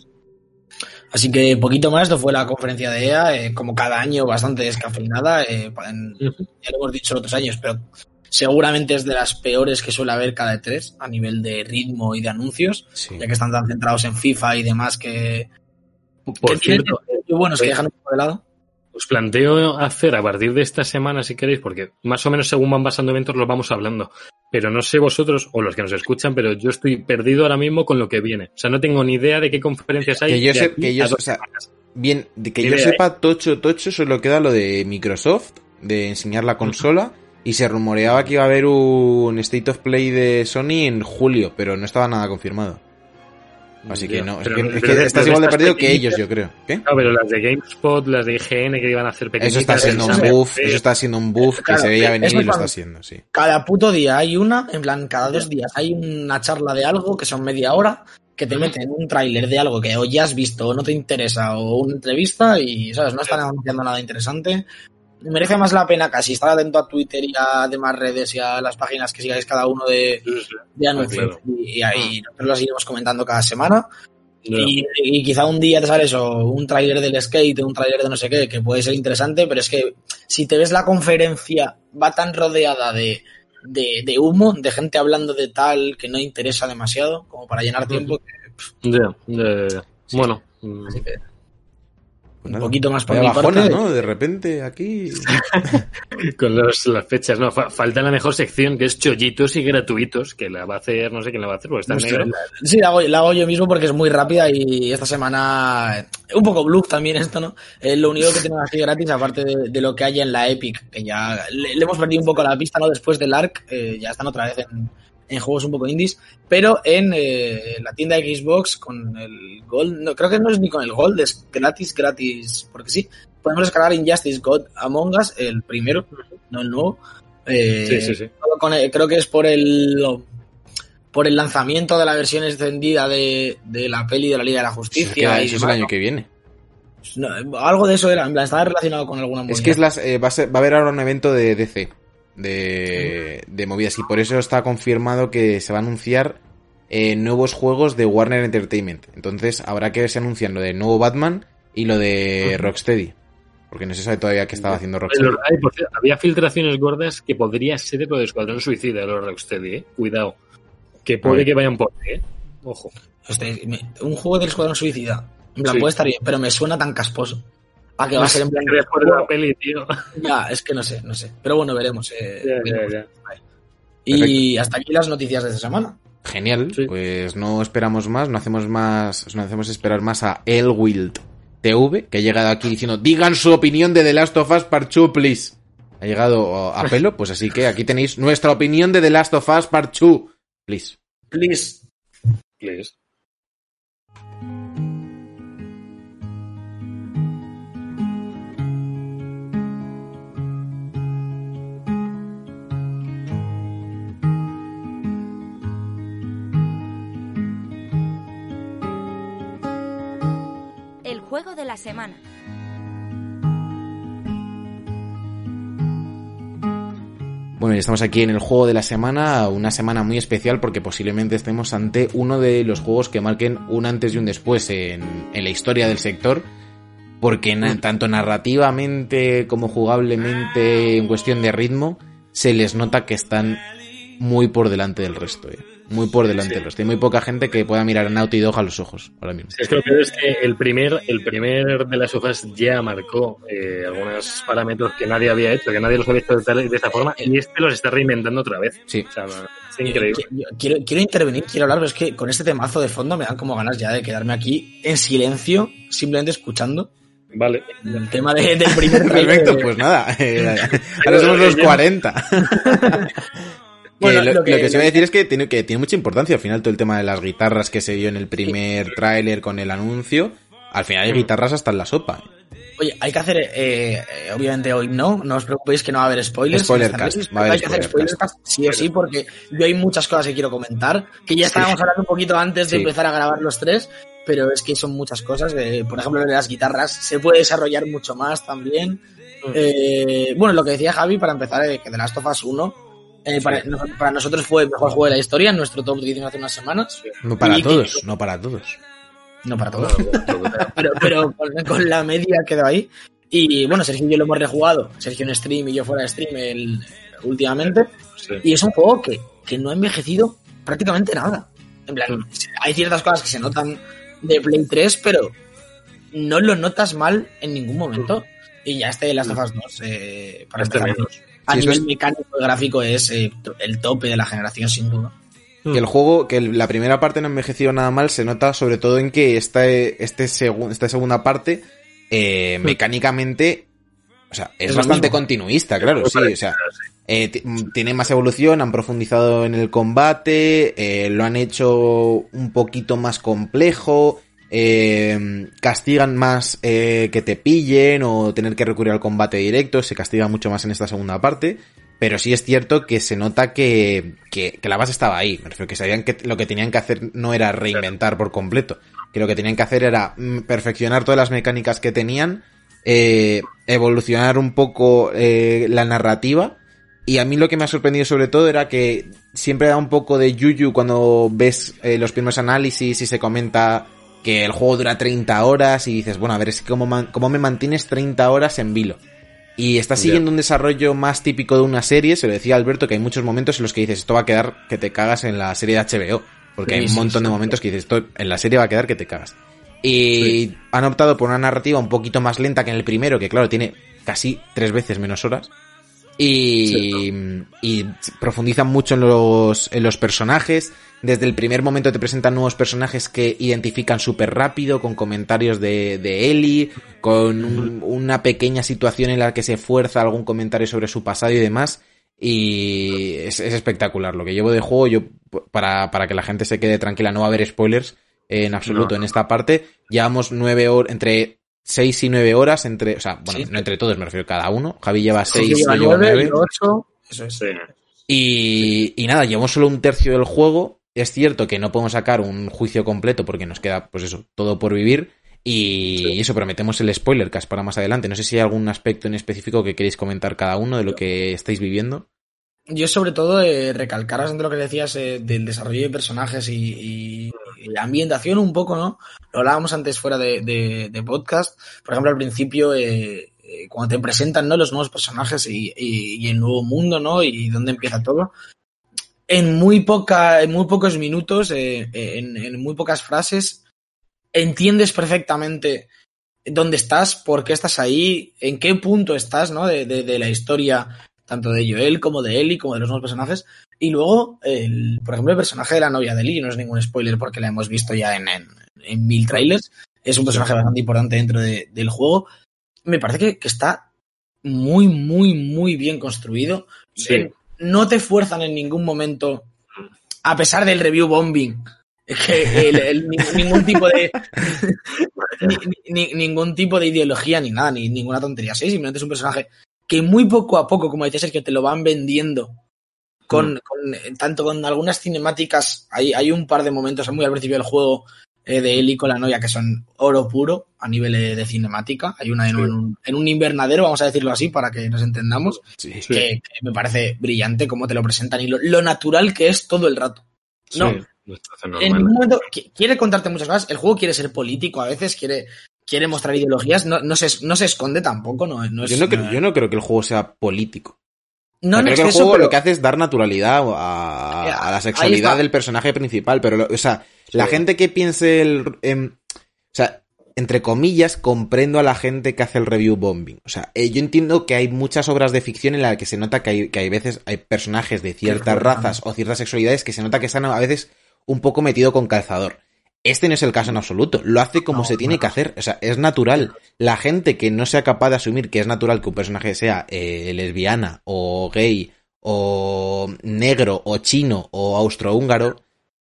Así que poquito más, esto fue la conferencia de EA, eh, como cada año bastante descafeinada, eh, en- ya lo hemos dicho otros años, pero seguramente es de las peores que suele haber cada E3 a nivel de ritmo y de anuncios, Sí. ya que están tan centrados en FIFA y demás que, Por cierto, bueno, es que eh, dejan un poco de lado. os planteo hacer a partir de esta semana, si queréis, porque más o menos según van pasando eventos los vamos hablando. Pero no sé vosotros o los que nos escuchan, pero yo estoy perdido ahora mismo con lo que viene. O sea, no tengo ni idea de qué conferencias hay. Que yo sé- que yo o sea. Bien, que yo sepa, tocho, tocho, solo queda lo de Microsoft, de enseñar la consola, y se rumoreaba que iba a haber un State of Play de Sony en julio, pero no estaba nada confirmado. Así que no, es que, pero es que de- estás igual de perdido que ellos, yo creo. ¿Qué? No, pero las de GameSpot, las de IGN que iban a hacer pequeñitas. Eso está siendo un buff, eso está siendo un buff que se veía venir y lo está haciendo, sí. Cada puto día hay una, en plan, cada dos días hay una charla de algo que son media hora, que te meten un tráiler de algo que o ya has visto o no te interesa o una entrevista y, ¿sabes? No están anunciando nada interesante. Merece más la pena casi estar atento a Twitter y a demás redes y a las páginas que sigáis cada uno de, Sí, sí. de anuncios. claro. Y, y ahí nosotros las iremos comentando cada semana. Y, y quizá un día te sale eso, un tráiler del skate, un tráiler de no sé qué, que puede ser interesante, pero es que si te ves la conferencia, va tan rodeada de, de, de humo, de gente hablando de tal que no interesa demasiado, como para llenar tiempo. que, ya, ya. Bueno, así que Pues un poquito más por mi bajona, parte. ¿no? De repente aquí. (laughs) con los- las fechas, no, fa- falta la mejor sección que es chollitos y gratuitos, que la va a hacer, no sé quién la va a hacer, porque está en Nuestro- negro. Sí, la hago, la hago yo mismo porque es muy rápida y esta semana un poco bluff también esto, ¿no? Es lo único que tenemos aquí gratis, aparte de, de lo que haya en la Epic, que ya le, le hemos perdido un poco la pista, ¿no? Después del ARC, eh, ya están otra vez en, en juegos un poco indies, pero en eh, la tienda de Xbox con el Gold, no, creo que no es ni con el Gold, es gratis, gratis, porque sí, podemos descargar Injustice God Among Us, el primero, no el nuevo. Eh, Sí, sí, sí. con el- creo que es por el por el lanzamiento de la versión extendida de, de la peli de la Liga de la Eso Justicia y es el año que viene. algo de eso era, en plan, estaba relacionado con alguna Es movida. que es las, eh, va, a ser- va a haber ahora un evento de DC, de, de movidas, y por eso está confirmado que se va a anunciar eh, nuevos juegos de Warner Entertainment. Entonces habrá que ver si anuncian lo de nuevo Batman y lo de Rocksteady. Porque no se sabe todavía qué estaba haciendo Rocksteady. Por había filtraciones gordas que podría ser lo de Escuadrón Suicida de los Rocksteady, ¿eh? Cuidado. Que puede que vayan por ahí, ¿eh? Ojo. Un juego del Escuadrón Suicida. En plan, Sí. puede estar bien, pero me suena tan casposo. ¿Para qué va a ser en plan Después de la peli, tío. Ya, es que no sé, no sé. Pero bueno, veremos. eh, ya, veremos. Y hasta aquí las noticias de esta semana. Genial, Sí. pues no esperamos más, no hacemos más, no hacemos esperar más a Elwild TV, que ha llegado aquí diciendo, digan su opinión de The Last of Us Part 2, please. Ha llegado a pelo, pues así que aquí tenéis nuestra opinión de The Last of Us Part 2, please. Please. Please. Juego de la semana. Bueno, estamos aquí en el juego de la semana, una semana muy especial porque posiblemente estemos ante uno de los juegos que marquen un antes y un después en, en la historia del sector, porque na- tanto narrativamente como jugablemente en cuestión de ritmo, se les nota que están muy por delante del resto, eh. Muy por delante Sí. resto. Hay muy poca gente que pueda mirar a Naughty Dog a los ojos ahora mismo. Es que lo peor es que el primer, el primer de las sofás ya marcó eh, algunos parámetros que nadie había hecho, que nadie los había hecho de, tal- de esta forma, y este los está reinventando otra vez. Sí. O sea, es increíble. Qui- Quiero, quiero intervenir, quiero hablar, pero es que con este temazo de fondo me dan como ganas ya de quedarme aquí en silencio, simplemente escuchando Vale. el tema de- del primer (laughs) Perfecto, de- pues nada, eh, (laughs) ahora somos los 40. (laughs) Bueno, lo, lo que- lo que se iba a decir es que tiene, que tiene mucha importancia al final todo el tema de las guitarras que se vio en el primer tráiler con el anuncio. Al final hay guitarras hasta en la sopa. Oye, hay que hacer, eh, eh, obviamente hoy no, no os preocéis que no va a haber spoilers. Spoiler cast, va a haber hay que hacer spoiler spoiler cast sí o sí, porque yo hay muchas cosas que quiero comentar, que ya estábamos hablando un poquito antes de Sí. empezar a grabar los tres, pero es que son muchas cosas. eh, por ejemplo, lo de las guitarras se puede desarrollar mucho más también. Eh, bueno, lo que decía Javi, para empezar, que The Last of Us 1, eh, para, no- para nosotros fue el mejor juego de la historia, en nuestro top que hicimos hace unas semanas. No para Y- todos, no para todos. No para todos. (laughs) pero, pero con, con la media quedó ahí. Y bueno, Sergio y yo lo hemos rejugado. Sergio en stream y yo fuera de stream el, últimamente. Sí. Y es un juego que, que no ha envejecido prácticamente nada. En plan, Mm. hay ciertas cosas que se notan de Play 3, pero no lo notas mal en ningún momento. Y ya este de las Us 2, eh, para Este empezar, menos. A Sí, nivel es- mecánico y gráfico es eh, el tope de la generación, sin duda. Que el juego, que la primera parte no ha envejecido nada mal, se nota sobre todo en que esta, este esta segunda parte, eh, mecánicamente, o sea, es, bastante continuista, claro, sí, o sea, eh, mm, tiene más evolución, han profundizado en el combate, eh, lo han hecho un poquito más complejo, eh, castigan más eh, que te pillen o tener que recurrir al combate directo, se castiga mucho más en esta segunda parte, pero sí es cierto que se nota que, que, que la base estaba ahí, que sabían que lo que tenían que hacer no era reinventar por completo, que lo que tenían que hacer era mm, perfeccionar todas las mecánicas que tenían, eh, evolucionar un poco eh, la narrativa, y a mí lo que me ha sorprendido sobre todo era que siempre da un poco de yuyu cuando ves eh, los primeros análisis y se comenta que el juego dura 30 horas y dices, bueno, a ver, es que cómo, man- cómo me mantienes 30 horas en vilo. Y está siguiendo un desarrollo más típico de una serie, se lo decía Alberto, que hay muchos momentos en los que dices, esto va a quedar que te cagas en la serie de HBO. Porque Sí, hay un sí, montón sí. de momentos que dices, esto en la serie va a quedar que te cagas. Y han optado por una narrativa un poquito más lenta que en el primero, que claro, tiene casi tres veces menos horas. Y, y profundizan mucho en los, en los personajes. Desde el primer momento te presentan nuevos personajes que identifican súper rápido, con comentarios de, de Ellie, con un- una pequeña situación en la que se fuerza algún comentario sobre su pasado y demás. Y es, es espectacular. Lo que llevo de juego, yo, para, para que la gente se quede tranquila, no va a haber spoilers en absoluto No. en esta parte. Llevamos nueve horas, entre seis y nueve horas, entre, o sea, bueno, Sí. no entre todos, me refiero cada uno. Javi lleva seis, Sergio yo lleva llevo nueve, nueve. yo ocho, eso es. Sí. Y, y nada, llevamos solo un tercio del juego. Es cierto que no podemos sacar un juicio completo porque nos queda, pues eso, todo por vivir. Y eso, prometemos el spoiler cast para más adelante. No sé si hay algún aspecto en específico que queréis comentar cada uno de lo que estáis viviendo. Yo sobre todo eh, recalcar bastante lo que decías eh, del desarrollo de personajes y, y- y la ambientación un poco, ¿no? Lo hablábamos antes fuera de, de- de podcast. Por ejemplo, al principio, eh, eh, cuando te presentan ¿no? los nuevos personajes y, y- y el nuevo mundo, ¿no? Y dónde empieza todo. En muy, poca, en muy pocos minutos, eh, eh, en, en muy pocas frases, entiendes perfectamente dónde estás, por qué estás ahí, en qué punto estás, ¿no? De, de, de la historia, tanto de Joel como de Ellie, como de los nuevos personajes. Y luego, el, por ejemplo, el personaje de la novia de Ellie, no es ningún spoiler porque la hemos visto ya en, en, en mil trailers, es un personaje bastante importante dentro de, del juego. Me parece que, que, está muy, muy, muy bien construido. Sí. Eh, no te fuerzan en ningún momento, a pesar del review bombing, que el, el, ningún tipo de (laughs) ni, ni, ningún tipo de ideología ni nada, ni ninguna tontería. Sí, simplemente es un personaje que muy poco a poco, como decías, es que te lo van vendiendo con, mm. con, tanto con algunas cinemáticas, hay, hay un par de momentos muy al principio del juego eh, de Eli con la novia que son oro puro a nivel de, de cinemática. Hay una en, sí. un, en, un, invernadero, vamos a decirlo así, para que nos entendamos, sí, que, que, me parece brillante cómo te lo presentan y lo, lo natural que es todo el rato. No, en ningún momento quiere contarte muchas cosas. El juego quiere ser político a veces, quiere, quiere mostrar ideologías, no, no, se, no se esconde tampoco. No, no es, yo, no creo, yo no creo que el juego sea político. No, creo no que el eso, juego pero... lo que hace es dar naturalidad a, a la sexualidad del personaje principal, pero, o sea, sí. la gente que piense el... Eh, o sea, entre comillas, comprendo a la gente que hace el review bombing. O sea, eh, yo entiendo que hay muchas obras de ficción en las que se nota que hay, que hay veces hay personajes de ciertas razas o ciertas sexualidades que se nota que están a veces un poco metido con calzador. Este no es el caso en absoluto. Lo hace como no, se tiene no. que hacer. O sea, es natural. La gente que no sea capaz de asumir que es natural que un personaje sea eh, lesbiana o gay o negro o chino o austrohúngaro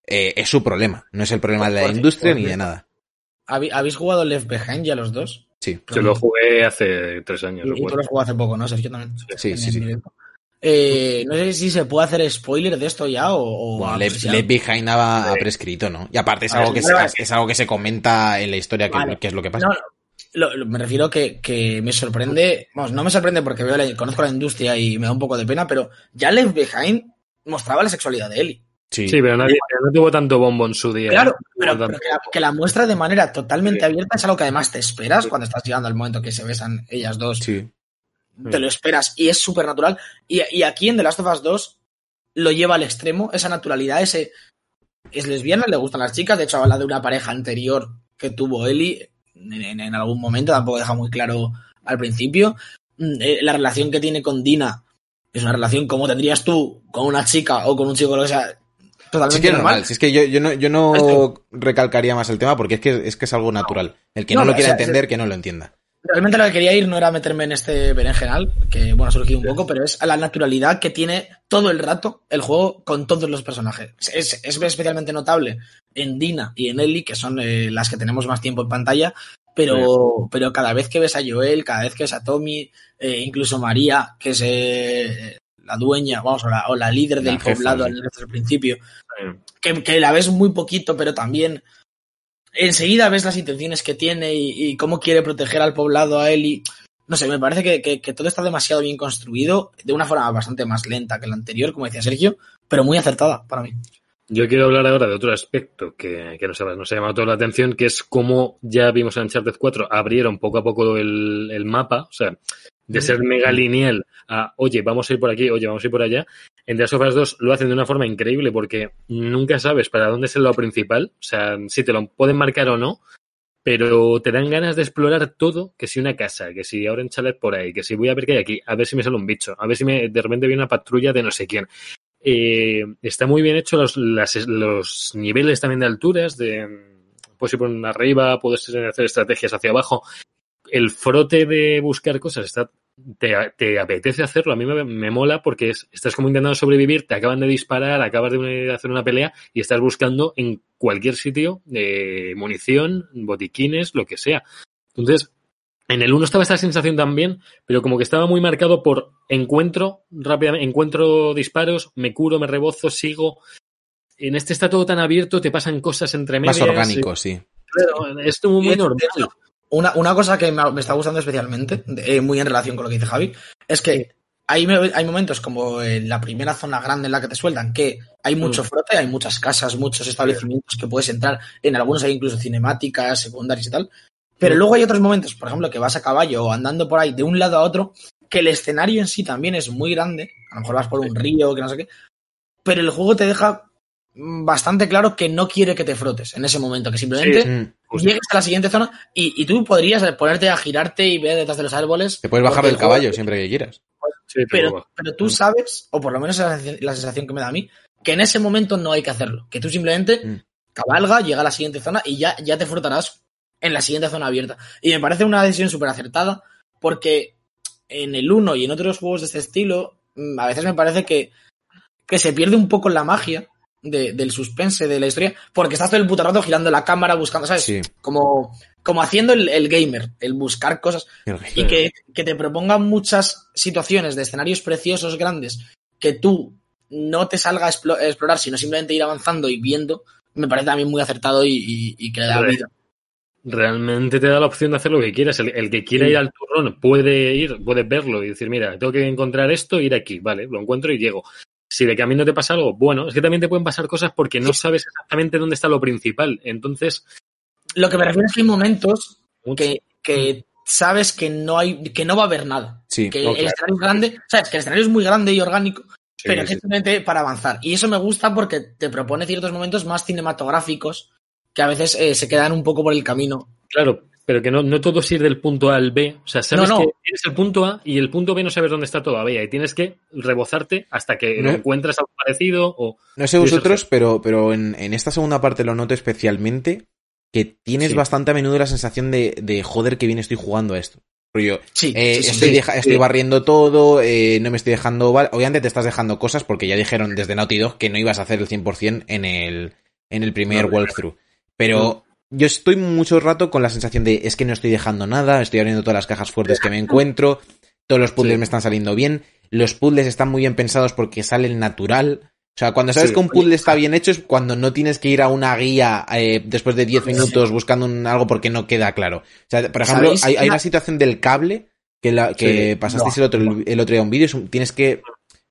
eh, es su problema. No es el problema de la industria ni de nada. ¿Habéis jugado Left Behind ya los dos? Sí. Yo lo jugué hace tres años. Y, y tú lo jugado hace poco, ¿no? Sergio también. Sí, sí, sí. Eh, no sé si se puede hacer spoiler de esto ya o. o bueno, Left, Left Behind ha, ha, prescrito, ¿no? Y aparte es algo, que se, es algo que se comenta en la historia, que, vale. que es lo que pasa. No, no. Lo, lo, me refiero que, que me sorprende. Vamos, no me sorprende porque veo la, conozco la industria y me da un poco de pena, pero ya Left Behind mostraba la sexualidad de Ellie. Sí, sí pero nadie, no tuvo tanto bombo en su día. Claro, pero, pero que, la, que, la, muestra de manera totalmente sí. abierta es algo que además te esperas cuando estás llegando al momento que se besan ellas dos. Sí te lo esperas y es súper natural. Y, y, aquí en The Last of Us 2 lo lleva al extremo, esa naturalidad, ese... Es lesbiana, le gustan las chicas, de hecho habla de una pareja anterior que tuvo Ellie en, algún momento, tampoco deja muy claro al principio. Eh, la relación que tiene con Dina es una relación como tendrías tú con una chica o con un chico, que sea, totalmente sí que normal. normal. Si es que yo, yo no, yo no recalcaría más el tema porque es que es, que es algo natural. El que no, no lo quiera o sea, entender, que no lo entienda. Realmente lo que quería ir no era meterme en este berenjenal, que bueno, ha surgido un poco, pero es a la naturalidad que tiene todo el rato el juego con todos los personajes. Es, es especialmente notable en Dina y en Ellie, que son eh, las que tenemos más tiempo en pantalla, pero, pero cada vez que ves a Joel, cada vez que ves a Tommy, eh, incluso María, que es eh, la dueña, vamos, o la, o la líder del la poblado sí. desde el principio, sí. que, que la ves muy poquito, pero también enseguida ves las intenciones que tiene y, y, cómo quiere proteger al poblado a él y no sé, me parece que, que, que, todo está demasiado bien construido de una forma bastante más lenta que la anterior, como decía Sergio, pero muy acertada para mí. Yo quiero hablar ahora de otro aspecto que, que nos, nos, ha llamado toda la atención, que es cómo ya vimos en Uncharted 4, abrieron poco a poco el, el mapa, o sea, de ser mega lineal a, oye, vamos a ir por aquí, oye, vamos a ir por allá. En The Last of Us 2 lo hacen de una forma increíble porque nunca sabes para dónde es el lado principal, o sea, si te lo pueden marcar o no, pero te dan ganas de explorar todo, que si una casa, que si ahora en chalet por ahí, que si voy a ver qué hay aquí, a ver si me sale un bicho, a ver si de repente viene una patrulla de no sé quién. Eh, está muy bien hecho los niveles también de alturas, de puedes ir por arriba, puedes hacer estrategias hacia abajo. El frote de buscar cosas está, te, te apetece hacerlo, a mí me, me mola porque es, estás como intentando sobrevivir, te acaban de disparar, acabas de hacer una pelea y estás buscando en cualquier sitio eh, munición, botiquines, lo que sea. Entonces, en el 1 estaba esa sensación también, pero como que estaba muy marcado por encuentro, rápidamente, encuentro disparos, me curo, me rebozo, sigo. En este está todo tan abierto, te pasan cosas entre medias. Más orgánico, sí. Pero es muy, muy normal. Una, una, cosa que me, está gustando especialmente, eh, muy en relación con lo que dice Javi, es que hay, hay, momentos como en la primera zona grande en la que te sueltan, que hay mucho frote, hay muchas casas, muchos establecimientos que puedes entrar, en algunos hay incluso cinemáticas, secundarias y tal, pero luego hay otros momentos, por ejemplo, que vas a caballo o andando por ahí de un lado a otro, que el escenario en sí también es muy grande, a lo mejor vas por un río, que no sé qué, pero el juego te deja bastante claro que no quiere que te frotes en ese momento, que simplemente Mm. Llegues a la siguiente zona y, y tú podrías ponerte a girarte y ver detrás de los árboles. Te puedes bajar del caballo siempre que quieras. Sí, Pero, pero tú sabes, o por lo menos es la sensación, la sensación que me da a mí, que en ese momento no hay que hacerlo. Que tú simplemente Mm. cabalga, llega a la siguiente zona y ya, ya te frotarás en la siguiente zona abierta. Y me parece una decisión súper acertada porque en el 1 y en otros juegos de este estilo, mm, a veces me parece que, que se pierde un poco la magia de- del suspense de la historia porque estás todo el puto rato girando la cámara buscando, ¿sabes? Sí. Como, como haciendo el, el gamer, el buscar cosas y que, que te propongan muchas situaciones de escenarios preciosos grandes que tú no te salga a explo- a explorar, sino simplemente ir avanzando y viendo, me parece también muy acertado y, y- y que le da vida. realmente te da la opción de hacer lo que quieras. El, el que quiera Sí. ir al turrón puede ir, puede verlo y decir, mira, tengo que encontrar esto, ir aquí, vale, lo encuentro y llego. Si de camino te pasa algo, bueno, es que también te pueden pasar cosas porque no sabes exactamente dónde está lo principal. Entonces, Lo que me refiero es que hay momentos mucho- que, que sabes que no hay, que no va a haber nada. Sí. Que no, el claro. escenario es grande, sabes que el escenario es muy grande y orgánico, Sí, pero sí. es simplemente para avanzar. Y eso me gusta porque te propone ciertos momentos más cinematográficos que a veces eh, se quedan un poco por el camino. Claro, pero que no, no todo es ir del punto A al B. O sea, sabes No, no. que tienes el punto A y el punto B no sabes dónde está todavía. Y tienes que rebozarte hasta que No. lo encuentras algo parecido o... No sé vosotros, pero, pero en, en esta segunda parte lo noto especialmente que tienes Sí. bastante a menudo la sensación de, de joder que bien estoy jugando a esto. Rollo, Sí, eh, sí, sí, estoy, sí. deja- estoy barriendo todo, eh, no me estoy dejando... Obviamente te estás dejando cosas porque ya dijeron desde Naughty Dog que no ibas a hacer el 100% en el, en el primer No, walkthrough. Pero yo estoy mucho rato con la sensación de es que no estoy dejando nada, estoy abriendo todas las cajas fuertes que me encuentro, todos los puzzles Sí. me están saliendo bien, los puzzles están muy bien pensados porque salen natural. O sea, cuando sabes Sí. que un puzzle está bien hecho es cuando no tienes que ir a una guía eh, después de 10 minutos buscando un- algo porque no queda claro. O sea, por ejemplo, hay, hay Una- situación del cable que, la, que Sí. pasasteis No. el otro, el otro día un vídeo, tienes que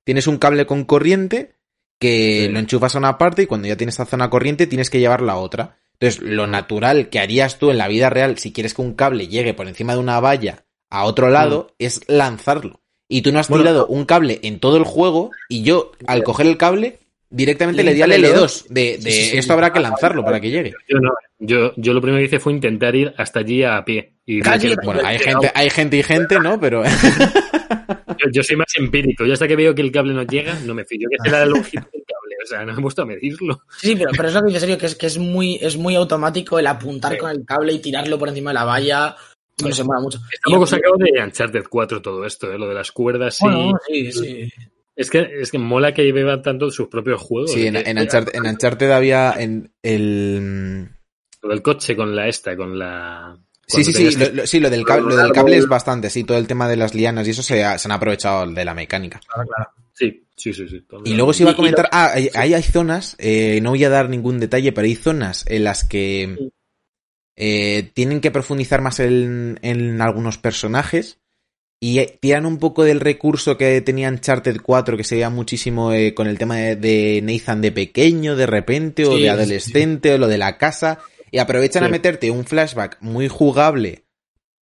tienes un cable con corriente que Sí. lo enchufas a una parte y cuando ya tienes esta zona corriente tienes que llevarla a otra. Entonces, lo natural que harías tú en la vida real si quieres que un cable llegue por encima de una valla a otro lado es lanzarlo. Y tú no has Bueno, tirado un cable en todo el juego y yo, al coger el cable, directamente Le di al di al L2 de, de Sí, sí, sí. esto habrá que lanzarlo para que llegue. Yo no. Yo, yo lo primero que hice fue intentar ir hasta allí a pie. Y Bueno, hay gente, hay gente y gente, ¿no? Pero (laughs) yo, yo soy más empírico. Yo hasta que veo que el cable no llega, no me fío. Yo que sé la longitud del cable. O sea, no me he puesto a medirlo. Sí, pero, pero es lo que dice serio, que es, que es muy, es muy automático el apuntar Sí. con el cable y tirarlo por encima de la valla. No se mola mucho. Poco sacado de Uncharted 4 todo esto, ¿eh? lo de las cuerdas y... Bueno, sí, sí. Es que, es que mola que beba tanto sus propios juegos. sí, en, que- en, Uncharted, en Uncharted había en el... Lo del coche con la esta, con la... Sí, sí, sí, lo, sí, lo del, cable, lo del cable es bastante, sí, todo el tema de las lianas y eso se, ha- se han aprovechado de la mecánica. Sí, sí, sí. sí Y luego se iba a Y- y comentar, lo- ah, hay, hay, hay zonas, eh, no voy a dar ningún detalle, pero hay zonas en las que eh, tienen que profundizar más en, en algunos personajes y eh, tiran un poco del recurso que tenía Uncharted 4, que se veía muchísimo eh, con el tema de, de Nathan de pequeño, de repente, o Sí, de sí, adolescente, o lo de la casa, y aprovechan a meterte un flashback muy jugable,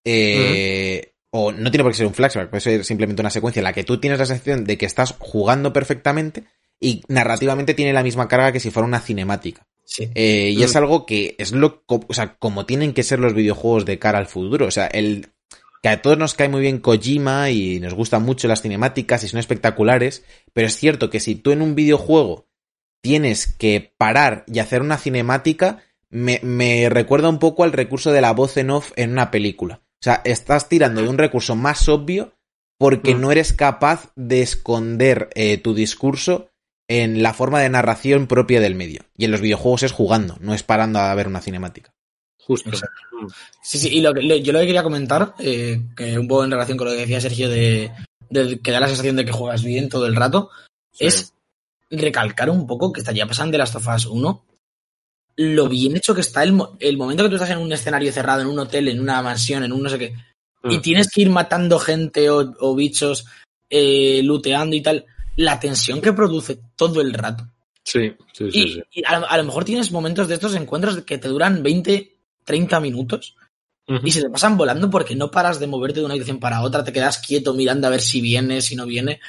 eh, o no tiene por qué ser un flashback, puede ser simplemente una secuencia en la que tú tienes la sensación de que estás jugando perfectamente y narrativamente tiene la misma carga que si fuera una cinemática. sí. Eh, y es algo que es lo, o sea, como tienen que ser los videojuegos de cara al futuro. O sea, el, que a todos nos cae muy bien Kojima y nos gustan mucho las cinemáticas y son espectaculares, pero es cierto que si tú en un videojuego tienes que parar y hacer una cinemática, me, me recuerda un poco al recurso de la voz en off en una película. O sea, estás tirando de un recurso más obvio porque Mm. no eres capaz de esconder eh, tu discurso en la forma de narración propia del medio. Y en los videojuegos es jugando, no es parando a ver una cinemática. Justo. Exacto. Sí, sí, y lo que, lo- yo lo que quería comentar, eh, que un poco en relación con lo que decía Sergio de, de que da la sensación de que juegas bien todo el rato, Sí. es recalcar un poco que estaría pasando de las of Us 1 lo bien hecho que está el, el momento que tú estás en un escenario cerrado, en un hotel, en una mansión, en un no sé qué, y Mm. tienes que ir matando gente o, o bichos, eh, looteando y tal, la tensión que produce todo el rato. Sí, sí, sí. Y, sí. y a, lo- a lo mejor tienes momentos de estos encuentros que te duran 20, 30 minutos y se te pasan volando porque no paras de moverte de una dirección para otra, te quedas quieto mirando a ver si viene, si no viene.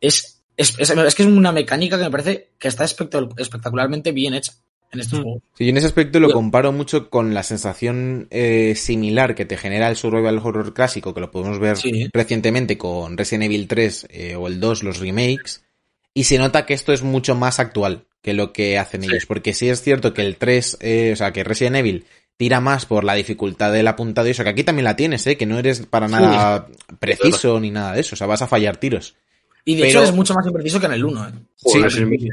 Es Es, es- es que es una mecánica que me parece que está espectac- espectacularmente bien hecha en estos Mm. juegos. Sí, yo en ese aspecto lo comparo mucho con la sensación eh, similar que te genera el survival horror clásico, que lo podemos ver Sí. recientemente con Resident Evil 3 eh, o el 2, los remakes, y se nota que esto es mucho más actual que lo que hacen Sí. ellos, porque sí es cierto que el 3, eh, o sea, que Resident Evil tira más por la dificultad del apuntado y eso, que aquí también la tienes, ¿eh? que no eres para Sí. nada preciso ni nada de eso, o sea, vas a fallar tiros. Y de Pero- hecho es mucho más impreciso que en el 1. ¿eh? Joder, Sí. sí, sí, eh,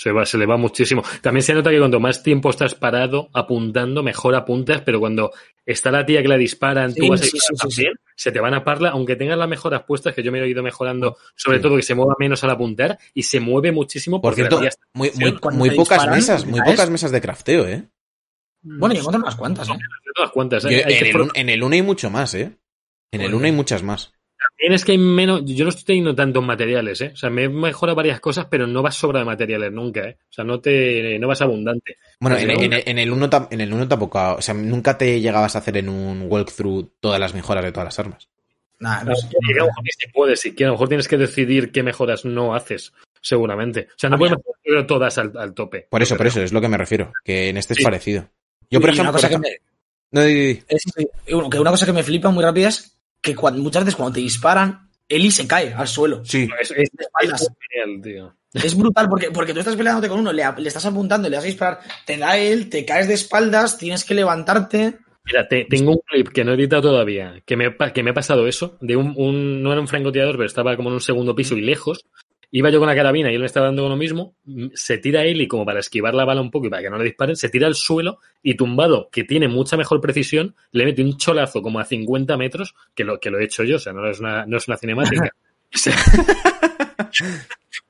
se, va, se le va muchísimo. También se nota que cuanto más tiempo estás parado apuntando, mejor apuntas, pero cuando está la tía que la disparan, tú Sí, vas a sí, disparar sí, sí, también, se te van a parla, aunque tengas las mejoras puestas, que yo me he ido mejorando, sobre Sí. todo que se mueva menos al apuntar, y se mueve muchísimo Por porque la cierto, muy, muy, pocas disparan, mesas, muy pocas mesas de crafteo, ¿eh? Bueno, yo encontré unas cuantas. ¿eh? Yo- hay en, el, en el 1 hay mucho más, ¿eh? En el Joder. 1 hay muchas más. También es que hay menos, yo no estoy teniendo tantos materiales, ¿eh? O sea, me he mejorado varias cosas, pero no vas sobra de materiales nunca, ¿eh? O sea, no te, no vas abundante. Bueno, en, no. en- en el 1 tam- en el 1 tampoco, o sea, nunca te llegabas a hacer en un walkthrough todas las mejoras de todas las armas. Nah, no No, a lo mejor ni se puede siquiera, a lo mejor tienes que decidir qué mejoras no haces, seguramente. O sea, no puedes mejorar todas al, al tope. Por eso, por eso, es lo que me refiero, que en este es parecido. Yo, por Y una ejemplo, cosa por que ejemplo- me- no, di, di, es que una cosa que me flipa muy rápida es que cuando, muchas veces cuando te disparan, Eli se cae al suelo. Sí, Es, es- De espaldas. es genial, tío. Es brutal porque, porque tú estás peleándote con uno, le, le estás apuntando, le vas a disparar, te da él, te caes de espaldas, tienes que levantarte. Mira, te- tengo un clip que no he editado todavía, que me, que me ha pasado eso, de un, un- no era un francotirador, pero estaba como en un segundo piso y lejos. Iba yo con la carabina y él me estaba dando con lo mismo. mm, Se tira él y como para esquivar la bala un poco y para que no le disparen, se tira al suelo y tumbado, que tiene mucha mejor precisión, le mete un cholazo como a 50 metros, que lo, que lo he hecho yo, o sea, no es una, no es una cinemática. (laughs) (laughs)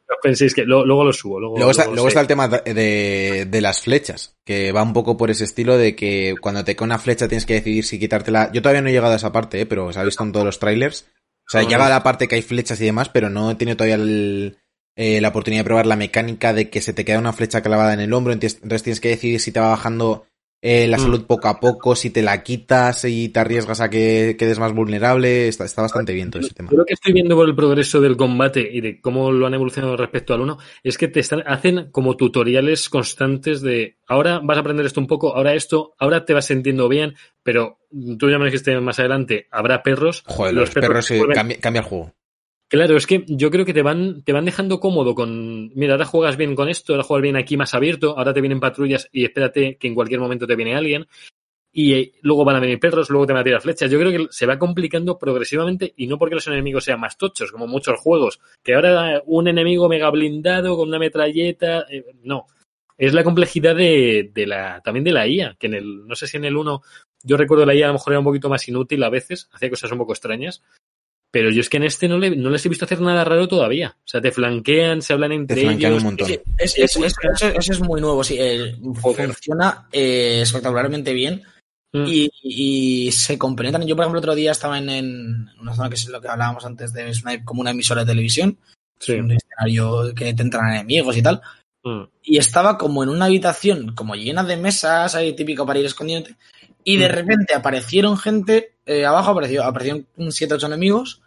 No penséis que lo- luego lo subo. Luego, Luego está el tema de, de las flechas, que va un poco por ese estilo de que cuando te cae una flecha tienes que decidir si quitártela. Yo todavía no he llegado a esa parte, ¿eh? pero se ha visto en todos los trailers. O sea, llega no. la parte que hay flechas y demás, pero no he tenido todavía el- eh, la oportunidad de probar la mecánica de que se te queda una flecha clavada en el hombro, entonces tienes que decidir si te va bajando eh, la Mm. salud poco a poco, si te la quitas y te arriesgas a que quedes más vulnerable. Está, está bastante bien todo ese tema. Yo lo que estoy viendo por el progreso del combate y de cómo lo han evolucionado respecto al 1 es que te están, hacen como tutoriales constantes de ahora vas a aprender esto un poco, ahora esto, ahora te vas sintiendo bien, pero tú ya me dijiste más adelante, habrá perros. Joder, los, perros, se vuelven- cambia, cambia el juego. Claro, es que yo creo que te van, te van dejando cómodo con, mira, ahora juegas bien con esto, ahora juegas bien aquí más abierto, ahora te vienen patrullas y espérate que en cualquier momento te viene alguien. Y eh, luego van a venir perros, luego te van a tirar flechas. Yo creo que se va complicando progresivamente y no porque los enemigos sean más tochos, como muchos juegos, que ahora un enemigo mega blindado con una metralleta, eh, no. Es la complejidad de, de la, también de la IA, que en el, no sé si en el 1, yo recuerdo la IA a lo mejor era un poquito más inútil a veces, hacía cosas un poco extrañas, pero yo es que en este no, le, no les he visto hacer nada raro todavía. O sea, te flanquean, se hablan entre flanquean ellos. un montón. Sí, es- es- es- eso, eso es muy nuevo, sí. funciona eh, espectacularmente bien Mm. y, y se compenetran. Yo, por ejemplo, el otro día estaba en, en una zona que es lo que hablábamos antes de es una- como una emisora de televisión, Sí. un escenario que te entran enemigos y tal. Mm. y estaba como en una habitación como llena de mesas, ahí típico para ir escondiéndote, y de Mm. repente aparecieron gente, eh, abajo apareció, aparecieron 7 8 enemigos,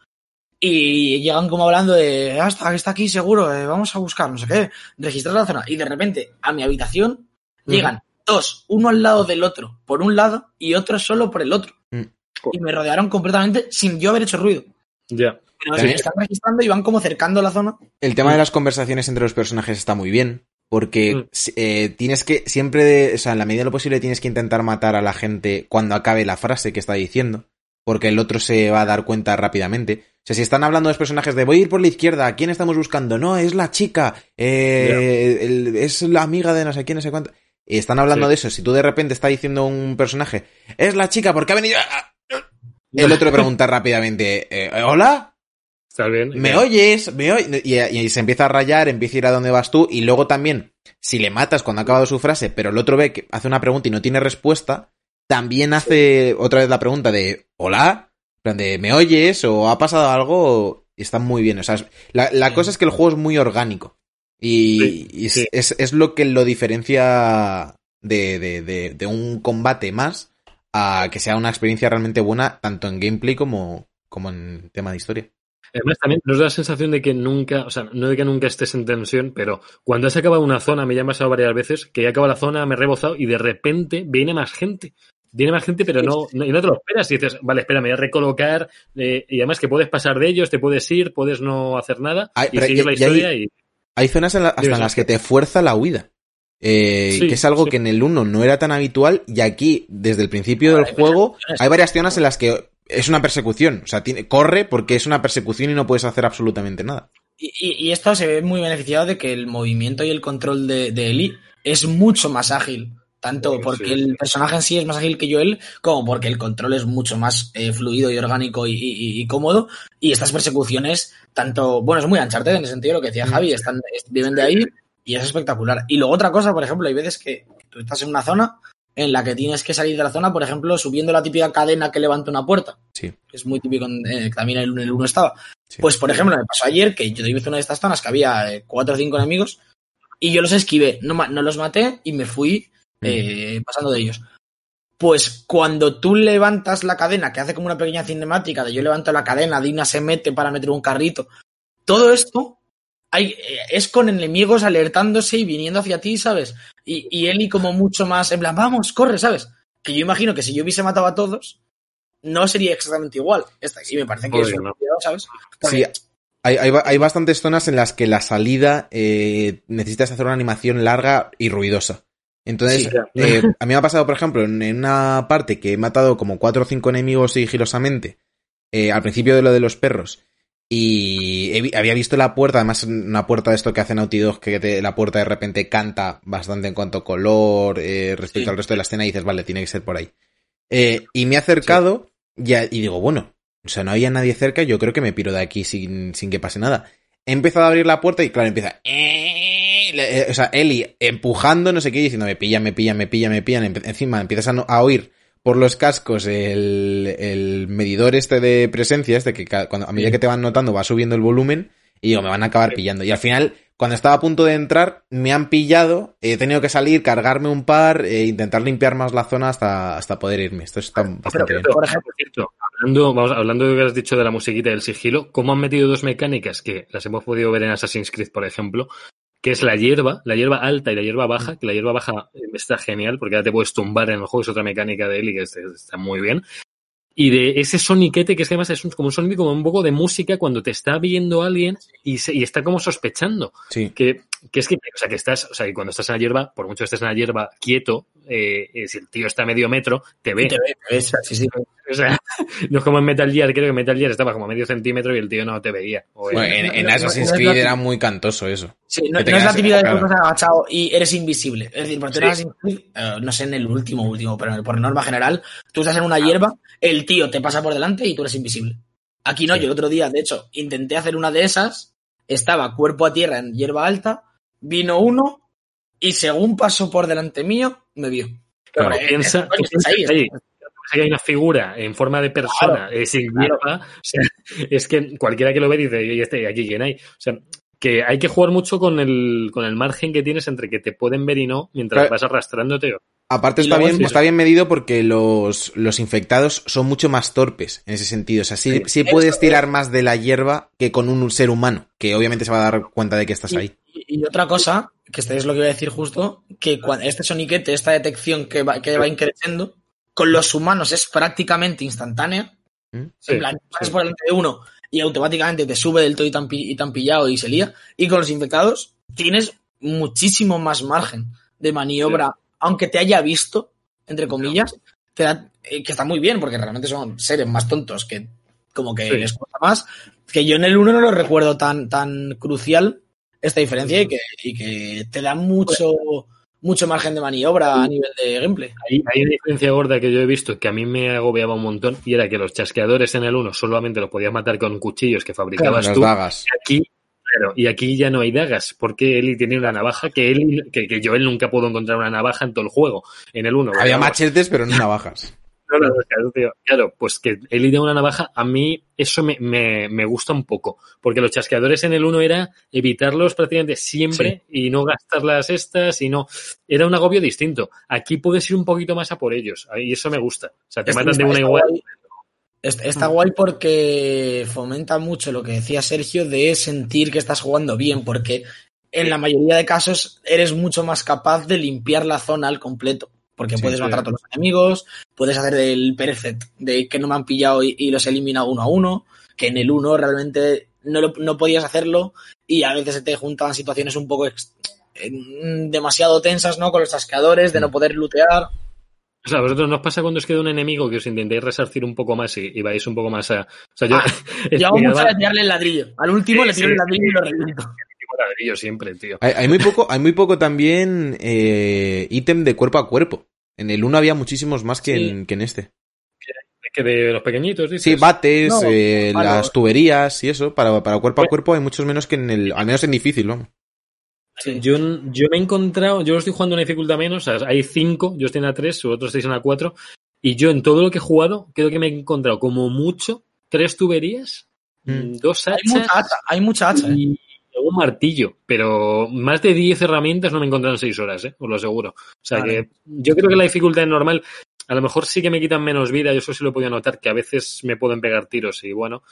y llegan como hablando de, ah, está, está aquí seguro, eh, vamos a buscar, no sé qué, registrar la zona, y de repente a mi habitación llegan dos, uno al lado del otro, por un lado, y otro solo por el otro. Mm. Y me rodearon completamente sin yo haber hecho ruido. Ya. Pero Sí. me están registrando y van como cercando la zona. El tema de las conversaciones entre los personajes está muy bien. Porque Mm. eh, tienes que, siempre, o sea, en la medida de lo posible tienes que intentar matar a la gente cuando acabe la frase que está diciendo. Porque el otro se va a dar cuenta rápidamente. O sea, si están hablando los personajes de voy a ir por la izquierda, ¿a quién estamos buscando? No, es la chica, eh, el- es la amiga de no sé quién, no sé cuánto. Y están hablando Sí. de eso. Si tú de repente está diciendo un personaje, es la chica, porque ha venido? (laughs) El otro pregunta rápidamente, eh, ¿hola? ¿Estás bien? ¿Me oyes? ¿Me oy-?" Y, y se empieza a rayar, empieza a ir a donde vas tú, y luego también, si le matas cuando ha acabado su frase, pero el otro ve que hace una pregunta y no tiene respuesta, también hace otra vez la pregunta de ¿Hola? Plan de ¿me oyes? o ¿ha pasado algo? Y está muy bien. O sea, la, la Sí. cosa es que el juego es muy orgánico. Y, Sí, y es, sí. es- es lo que lo diferencia de, de- de- de un combate más a que sea una experiencia realmente buena, tanto en gameplay como, como en tema de historia. Además, también nos da la sensación de que nunca, o sea, no de que nunca estés en tensión, pero cuando has acabado una zona, me ya ha pasado varias veces, que he acabado la zona, me he rebozado y de repente viene más gente. Viene más gente, pero no, no, y no te lo esperas. Y dices, vale, espera, me voy a recolocar. eh, y además que puedes pasar de ellos, te puedes ir, puedes no hacer nada. Ay, y seguir y- la historia hay- y. Hay zonas en la- hasta en las que te fuerza la huida. Eh, Sí, que es algo sí. que en el 1 no era tan habitual y aquí, desde el principio del hay juego, hay varias zonas en las que es una persecución. O sea, tiene, corre porque es una persecución y no puedes hacer absolutamente nada. Y, y- y esto se ve muy beneficiado de que el movimiento y el control de, de Eli es mucho más ágil. Tanto Sí, porque sí. el personaje en sí es más ágil que Joel, como porque el control es mucho más eh, fluido y orgánico y, y- y cómodo. Y estas persecuciones, tanto, bueno, es muy Uncharted en el sentido de lo que decía Javi, están, es- viven de ahí y es espectacular. Y luego otra cosa, por ejemplo, hay veces que tú estás en una zona en la que tienes que salir de la zona, por ejemplo, subiendo la típica cadena que levanta una puerta Sí. que es muy típico, en, eh, que también en el 1 estaba. Sí. Pues, por ejemplo, me pasó ayer que yo hice una de estas zonas que había eh, cuatro o cinco enemigos y yo los esquivé, no, no los maté y me fui eh, pasando de ellos. Pues cuando tú levantas la cadena, que hace como una pequeña cinemática de yo levanto la cadena, Dina se mete para meter un carrito, todo esto hay, eh, es con enemigos alertándose y viniendo hacia ti, ¿sabes? Y, y Eli como mucho más, en plan, vamos, corre, ¿sabes? Que yo imagino que si yo hubiese matado a todos, no sería exactamente igual. Esta sí me parece que Obvio, es un no. cuidado, ¿sabes? Sí, hay, hay, hay bastantes zonas en las que la salida eh, necesitas hacer una animación larga y ruidosa. Entonces, Sí. eh, a mí me ha pasado, por ejemplo, en, en una parte que he matado como cuatro o cinco enemigos sigilosamente, eh, al principio de lo de los perros, y he había visto la puerta, además una puerta de esto que hace Naughty Dog, que te- la puerta de repente canta bastante en cuanto a color eh, respecto Sí. al resto de la escena y dices, vale, tiene que ser por ahí. Eh, y me he acercado ya, y digo, bueno, o sea, no había nadie cerca, yo creo que me piro de aquí sin, sin que pase nada. He empezado a abrir la puerta y claro, empieza... "Eh", o sea, Eli empujando, no sé qué, y diciendo, me pillan, me pillan, me pillan, me pillan. Encima empiezas a, no- a oír por los cascos el, el medidor este de presencia, este que cuando, a medida que te van notando va subiendo el volumen y digo, me van a acabar pillando. Y al final, cuando estaba a punto de entrar, me han pillado, he tenido que salir, cargarme un par, e intentar limpiar más la zona hasta, hasta poder irme. Esto está bastante bien. por ejemplo, cierto, hablando, vamos, hablando de lo que has dicho de la musiquita y del sigilo, ¿cómo han metido dos mecánicas que las hemos podido ver en Assassin's Creed, por ejemplo? Que es la hierba, la hierba alta y la hierba baja, que la hierba baja eh, está genial porque ahora te puedes tumbar en el juego, es otra mecánica de él y que está, está muy bien. Y de ese soniquete, que es que además es un- como un sonido como un poco de música cuando te está viendo alguien y, se- y está como sospechando. Sí. Que, que es que, o sea, que estás, o sea, que cuando estás en la hierba, por mucho que estés en la hierba quieto, eh, eh, si el tío está a medio metro, te ve. te ve, te ves, sí, sí. (laughs) O sea, no es como en Metal Gear, creo que Metal Gear estaba como a medio centímetro y el tío no te veía. O Bueno, era- en, en no, Assassin's Creed era muy cantoso eso. Sí, no, es la típica de que estás agachado y eres invisible. Es decir, en eh, no sé en el último, último, pero por norma general, tú estás en una hierba, el tío te pasa por delante y tú eres invisible. Aquí no, Sí. yo el otro día, de hecho, intenté hacer una de esas, estaba cuerpo a tierra en hierba alta, vino uno y según pasó por delante mío, me vio. Claro, Pero, eh, piensa, coño, tú piensa ahí, que hay- que hay una figura en forma de persona eh, sin claro. hierba, o sea, es que cualquiera que lo ve dice, ¿y este aquí quién hay? O sea, que hay que jugar mucho con el, con el margen que tienes entre que te pueden ver y no mientras Claro. vas arrastrándote. Aparte está bien, está bien medido porque los, los infectados son mucho más torpes en ese sentido. O sea, sí, Sí. sí puedes Eso tirar más de la hierba que con un ser humano, que obviamente se va a dar cuenta de que estás Y- ahí. Y, y otra cosa, que este es lo que iba a decir justo, que cuando este soniquete, esta detección que va, que va increciendo, con los humanos es prácticamente instantánea. ¿Mm? Sí, en plan, pasas sí. por delante de uno y automáticamente te sube del todo y tan, y tan pillado y se lía. Y con los infectados tienes muchísimo más margen de maniobra, aunque te haya visto, entre comillas, te da- eh, que está muy bien, porque realmente son seres más tontos que como que Sí. les cuesta más. Que yo en el 1 no lo recuerdo tan, tan crucial esta diferencia y que, y que te da mucho, mucho margen de maniobra a nivel de gameplay. Hay, hay una diferencia gorda que yo he visto que a mí me agobiaba un montón y era que los chasqueadores en el 1 solamente los podías matar con cuchillos que fabricabas Las tú. dagas. Aquí, claro, y aquí ya no hay dagas, porque Eli tiene una navaja que Eli, que, que yo él nunca puedo encontrar una navaja en todo el juego. En el 1. Había machetes, pero no navajas. No, tío. Claro, pues que Eli de una navaja, a mí eso me, me, me gusta un poco. Porque los chasqueadores en el 1 era evitarlos prácticamente siempre y no gastar las estas y no. Era un agobio distinto. Aquí puedes ir un poquito más a por ellos. Y eso me gusta. O sea, te Este- matan de una igual. guay. Está guay porque fomenta mucho lo que decía Sergio de sentir que estás jugando bien, porque en la mayoría de casos eres mucho más capaz de limpiar la zona al completo. Porque puedes matar a todos los enemigos, puedes hacer el perfect de que no me han pillado y, los elimina uno a uno, que en el uno realmente no, no podías hacerlo y a veces se te juntaban situaciones un poco demasiado tensas, ¿no? Con los chasqueadores, de no mm. poder lootear. O sea, a vosotros nos pasa cuando os queda un enemigo que os intentéis resarcir un poco más y, vais un poco más a. O sea, yo. Ah, (laughs) yo hago mucho de tirarle el ladrillo. Al último le tiro el ladrillo y lo reviento. Ladrillo siempre, tío. Hay, muy poco, hay muy poco también eh, ítem de cuerpo a cuerpo. En el 1 había muchísimos más que, en, que en este. Que de los pequeñitos, dices. Sí, bates, eh, las tuberías y eso. Para, para cuerpo a cuerpo hay muchos menos que en el. Al menos en difícil, ¿no? Yo, yo me he encontrado, yo estoy jugando una dificultad menos, o sea, hay cinco, yo estoy en la 3, otros estáis en la 4, y yo en todo lo que he jugado, creo que me he encontrado como mucho tres tuberías, mm. dos hachas. Hay mucha hacha, hay mucha hacha y ¿eh? Un martillo, pero más de 10 herramientas no me he encontrado en 6 horas, ¿eh? os lo aseguro. O sea que yo creo que la dificultad es normal. A lo mejor sí que me quitan menos vida, yo eso sí lo he podido notar, que a veces me pueden pegar tiros y bueno,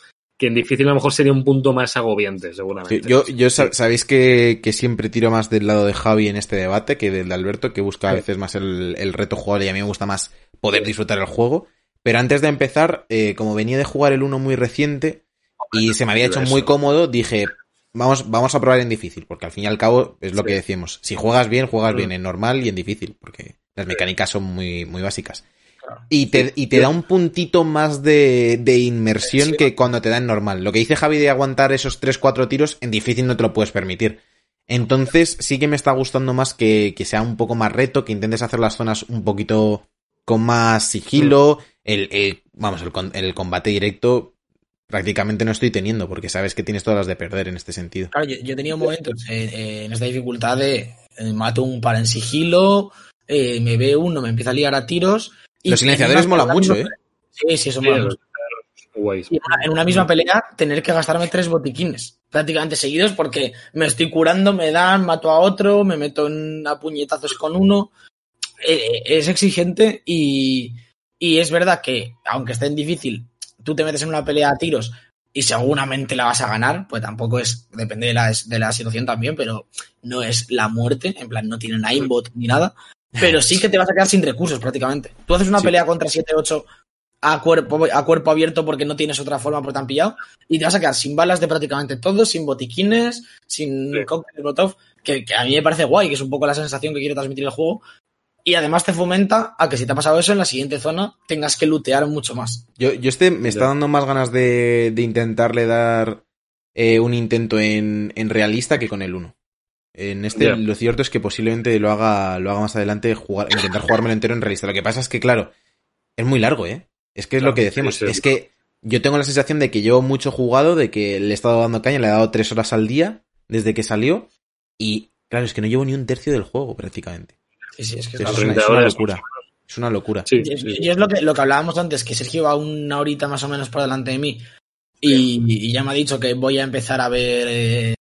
que en difícil a lo mejor sería un punto más agobiante, seguramente. yo, yo sabéis que, siempre tiro más del lado de Javi en este debate que del de Alberto, que busca a veces más el, reto jugador y a mí me gusta más poder disfrutar el juego. Pero antes de empezar, eh, como venía de jugar el 1 muy reciente y se me había hecho muy cómodo, dije, vamos, vamos a probar en difícil, porque al fin y al cabo es lo que decimos. Si juegas bien, juegas mm. bien en normal y en difícil, porque las mecánicas son muy, muy básicas. Y te, y te da un puntito más de, de inmersión que cuando te da en normal. Lo que dice Javi de aguantar esos 3-4 tiros, en difícil no te lo puedes permitir. Entonces sí que me está gustando más que, que sea un poco más reto, que intentes hacer las zonas un poquito con más sigilo. El, vamos, el, el, combate directo prácticamente no estoy teniendo, porque sabes que tienes todas las de perder en este sentido. Claro, yo, he tenido momentos en, esta dificultad de eh, mato un par en sigilo, eh, me ve uno, me empieza a liar a tiros, los silenciadores mola mucho, ¿eh? Sí, sí, eso mola mucho. en una misma pelea, tener que gastarme tres botiquines prácticamente seguidos porque me estoy curando, me dan, mato a otro, me meto en a puñetazos con uno. Eh, eh, es exigente y, y es verdad que, aunque esté en difícil, tú te metes en una pelea a tiros y seguramente la vas a ganar, pues tampoco es, depende de la, de la situación también, pero no es la muerte, en plan, no tienen aimbot ni nada, pero sí que te vas a quedar sin recursos prácticamente. Tú haces una pelea contra 7-8 a cuerpo, a cuerpo abierto porque no tienes otra forma por tan pillado y te vas a quedar sin balas de prácticamente todo, sin botiquines, sin sí. cóctel que, que, a mí me parece guay, que es un poco la sensación que quiere transmitir el juego. Y además te fomenta a que si te ha pasado eso en la siguiente zona tengas que lootear mucho más. Yo, yo este me está dando más ganas de, de intentarle dar eh, un intento en, en realista que con el 1. En este, lo cierto es que posiblemente lo haga, lo haga más adelante, jugar, intentar jugármelo entero en realista. Lo que pasa es que, claro, es muy largo, ¿eh? Es que es lo que decimos. Es que yo tengo la sensación de que llevo mucho jugado, de que le he estado dando caña, le he dado tres horas al día desde que salió. Y, claro, es que no llevo ni un tercio del juego, prácticamente. Sí, sí, es que es, una, locura. Es una locura. y, es lo que, lo que hablábamos antes, que Sergio va una horita más o menos por delante de mí. Y, ya me ha dicho que voy a empezar a ver eh,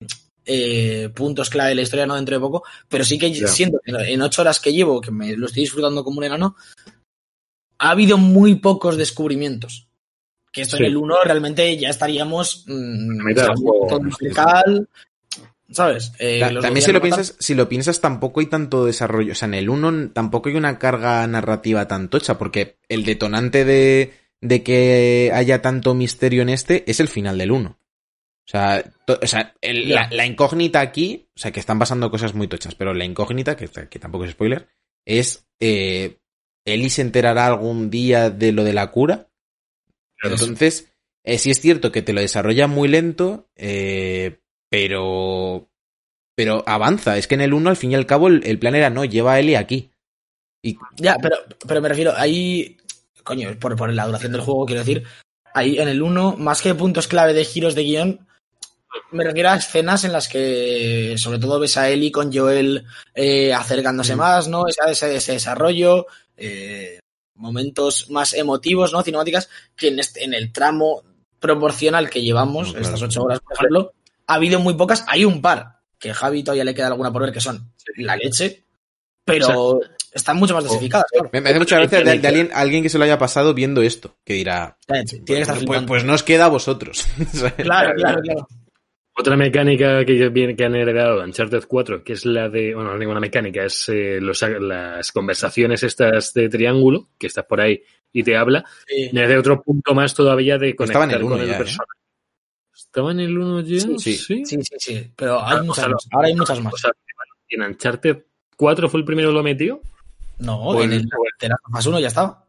eh, puntos clave de la historia, no dentro de poco, pero sí que siento que en ocho horas que llevo, que me lo estoy disfrutando como un enano, ha habido muy pocos descubrimientos. Que esto en el 1 realmente ya estaríamos mmm, ¿Sabes? Eh, también si lo, piensas, si lo piensas, tampoco hay tanto desarrollo. O sea, en el 1 tampoco hay una carga narrativa tan tocha, porque el detonante de, de que haya tanto misterio en este es el final del 1. O sea, o sea la, incógnita aquí, o sea, que están pasando cosas muy tochas, pero la incógnita, que, que tampoco es spoiler, es, eh, ¿Eli se enterará algún día de lo de la cura? Entonces, eh, sí es cierto que te lo desarrolla muy lento, eh, pero, pero avanza. Es que en el 1, al fin y al cabo, el, plan era no, lleva a Eli aquí. Y... Ya, pero, pero me refiero, ahí, coño, por, por la duración del juego, quiero decir, ahí en el 1, más que puntos clave de giros de guion, me refiero a escenas en las que sobre todo ves a Ellie con Joel eh, acercándose mm. más, ¿no? Ese, ese desarrollo, eh, momentos más emotivos, ¿no? Cinemáticas, que en, este, en el tramo proporcional que llevamos, estas ocho horas, por ejemplo, ha habido muy pocas, hay un par, que Javi todavía le queda alguna por ver, que son la leche, pero están mucho más dosificadas, claro. Me, me hace mucha gracia de, de alguien, alguien que se lo haya pasado viendo esto, que dirá, Eh, Tiene que estar pues, pues no os queda a vosotros. (laughs) Claro, claro, (laughs) claro. Otra mecánica que, que han heredado de Uncharted 4, que es la de, bueno, no es ninguna mecánica, es eh, los- las conversaciones estas de triángulo, que estás por ahí y te habla, Sí. me hace otro punto más todavía de conectar Estaba en el con uno el ya, ¿eh? ¿Estaba en el 1 ya? Sí, sí. sí. Sí, sí, sí. Pero hay Ah, muchas o sea, más. Ahora hay muchas más. O sea, ¿y en Uncharted 4 fue el primero que lo metió? No, o en el- el de la fase 1 ya estaba.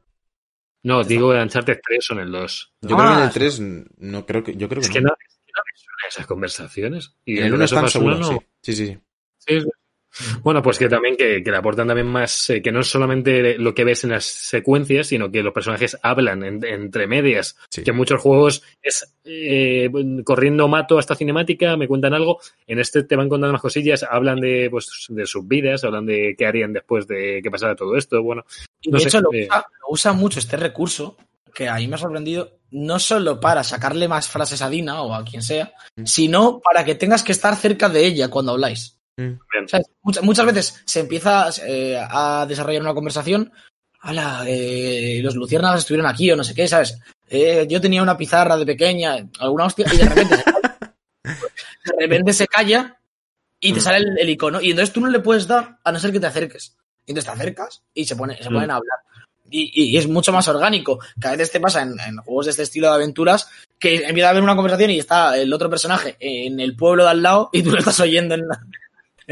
No, digo en Uncharted 3 o en el 2. Yo creo que en Ah, el 3, no creo que, yo creo que Es que no. no, es que no me suenan esas conversaciones. Y En el The 1 Last of están Us 1 seguros, no. sí. Sí, sí, sí. Bueno, pues que también que, que le aportan también más, eh, que no es solamente lo que ves en las secuencias, sino que los personajes hablan en- entre medias. Sí. Que en muchos juegos es eh, corriendo mato hasta cinemática, me cuentan algo. En este te van contando más cosillas, hablan de, pues, de sus vidas, hablan de qué harían después de que pasara todo esto. Bueno, Y No de sé, hecho lo, eh. usa, lo usa mucho este recurso, que a mí me ha sorprendido, no solo para sacarle más frases a Dina o a quien sea, sino para que tengas que estar cerca de ella cuando habláis. Muchas, muchas veces se empieza eh, a desarrollar una conversación. Hola, eh, los luciérnagas estuvieron aquí o no sé qué, ¿sabes? Eh, yo tenía una pizarra de pequeña, alguna hostia, y de repente se calla. (laughs) De repente se calla y te Mm. sale el, el icono. Y entonces tú no le puedes dar a no ser que te acerques. Y entonces te acercas y se, pone, se Mm. ponen a hablar. Y, y es mucho más orgánico. Cada vez te pasa en, en juegos de este estilo de aventuras que empieza a haber una conversación y está el otro personaje en el pueblo de al lado y tú lo estás oyendo en la,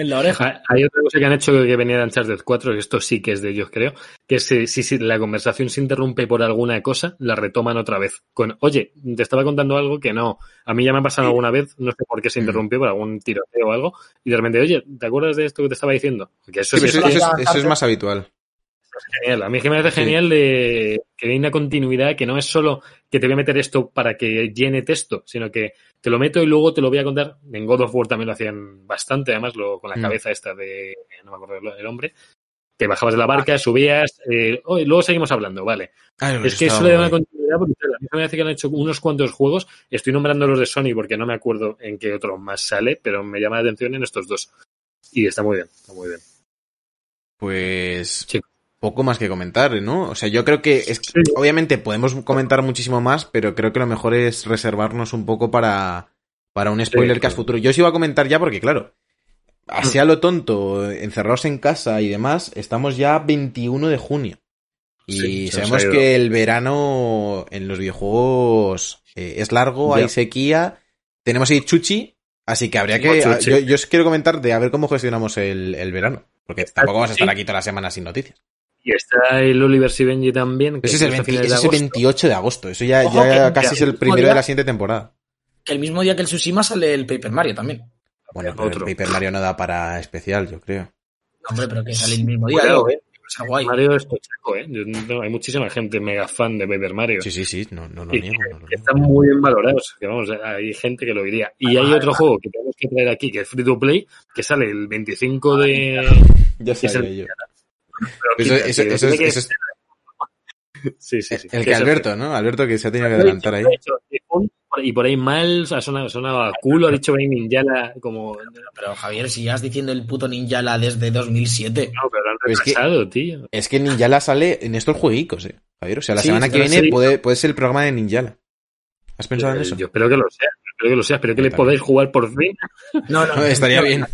en la oreja. Ha- Hay otra cosa que han hecho que venía de Uncharted 4, que esto sí que es de ellos, creo, que es eh, si, si la conversación se interrumpe por alguna cosa, la retoman otra vez. Con, oye, te estaba contando algo que no. A mí ya me ha pasado alguna vez, no sé por qué se Mm. interrumpió, por algún tiroteo o algo, y de repente, oye, ¿te acuerdas de esto que te estaba diciendo? Que eso Sí, sí pero es eso, eso que- es, eso es más habitual. Genial. A mí es que me parece Sí. genial de que hay una continuidad que no es solo que te voy a meter esto para que llene texto, sino que te lo meto y luego te lo voy a contar. En God of War también lo hacían bastante, además, lo, con la Mm. cabeza esta de, no me acuerdo el nombre, que bajabas de la barca, subías, eh, oh, y luego seguimos hablando, vale. Es que eso le da una continuidad brutal. A mí me parece que han hecho unos cuantos juegos. Estoy nombrando los de Sony porque no me acuerdo en qué otro más sale, pero me llama la atención en estos dos. Y está muy bien, está muy bien. Pues. Poco más que comentar, ¿no? O sea, yo creo que es obviamente podemos comentar muchísimo más, pero creo que lo mejor es reservarnos un poco para, para un spoiler Sí, claro. futuro. Yo os iba a comentar ya porque, claro, así a lo tonto, encerrados en casa y demás, estamos ya a 21 de junio. Y Sí, sabemos que el verano en los videojuegos eh, es largo, Ya. hay sequía, tenemos ahí chuchi, así que habría que... Yo, yo os quiero comentar de a ver cómo gestionamos el, el verano, porque tampoco vamos a estar aquí toda la semana sin noticias. Y está el Oliver Benji también. que Ese es el, empieza a 20 finales de ese es el agosto. 28 de agosto. Eso ya, Ojo, ya que- casi es el el primero de la siguiente temporada. Que el mismo día que el Tsushima sale el Paper Mario también. Bueno, pero Otro. el Paper Mario no da para especial, yo creo. No, hombre, pero que sale el mismo día. Digo, eh. Está guay. Mario es tochaco, ¿eh? Yo no- hay muchísima gente mega fan de Paper Mario. Sí, sí, sí, no, no lo niego. no lo que niego. están muy bien valorados. Que vamos, hay gente que lo diría. Y hay otro juego que tenemos que traer aquí, que es Free to Play, que sale el 25 de. Ya sabía yo. Pero Eso, quita, eso- tío, eso tiene es, que- eso es Sí, sí, sí. el Que es Alberto, ¿no? Alberto que se ha tenido que adelantar ahí. Y por ahí mal ha sonado, ha sonado a culo, ha dicho Brain Ninjala como. No, Pero Javier, si ya has diciendo el puto Ninjala desde 2007. pero lo han Pues que- tío. Es que Ninjala sale en estos jueguicos, eh. Javier, o sea, la Sí, semana que pero viene puede, puede ser el programa de Ninjala. ¿Has pensado en Eh, eso? Yo espero que lo sea, espero que lo sea, espero que le podáis jugar por fin. No, no. No, (laughs) estaría no, bien.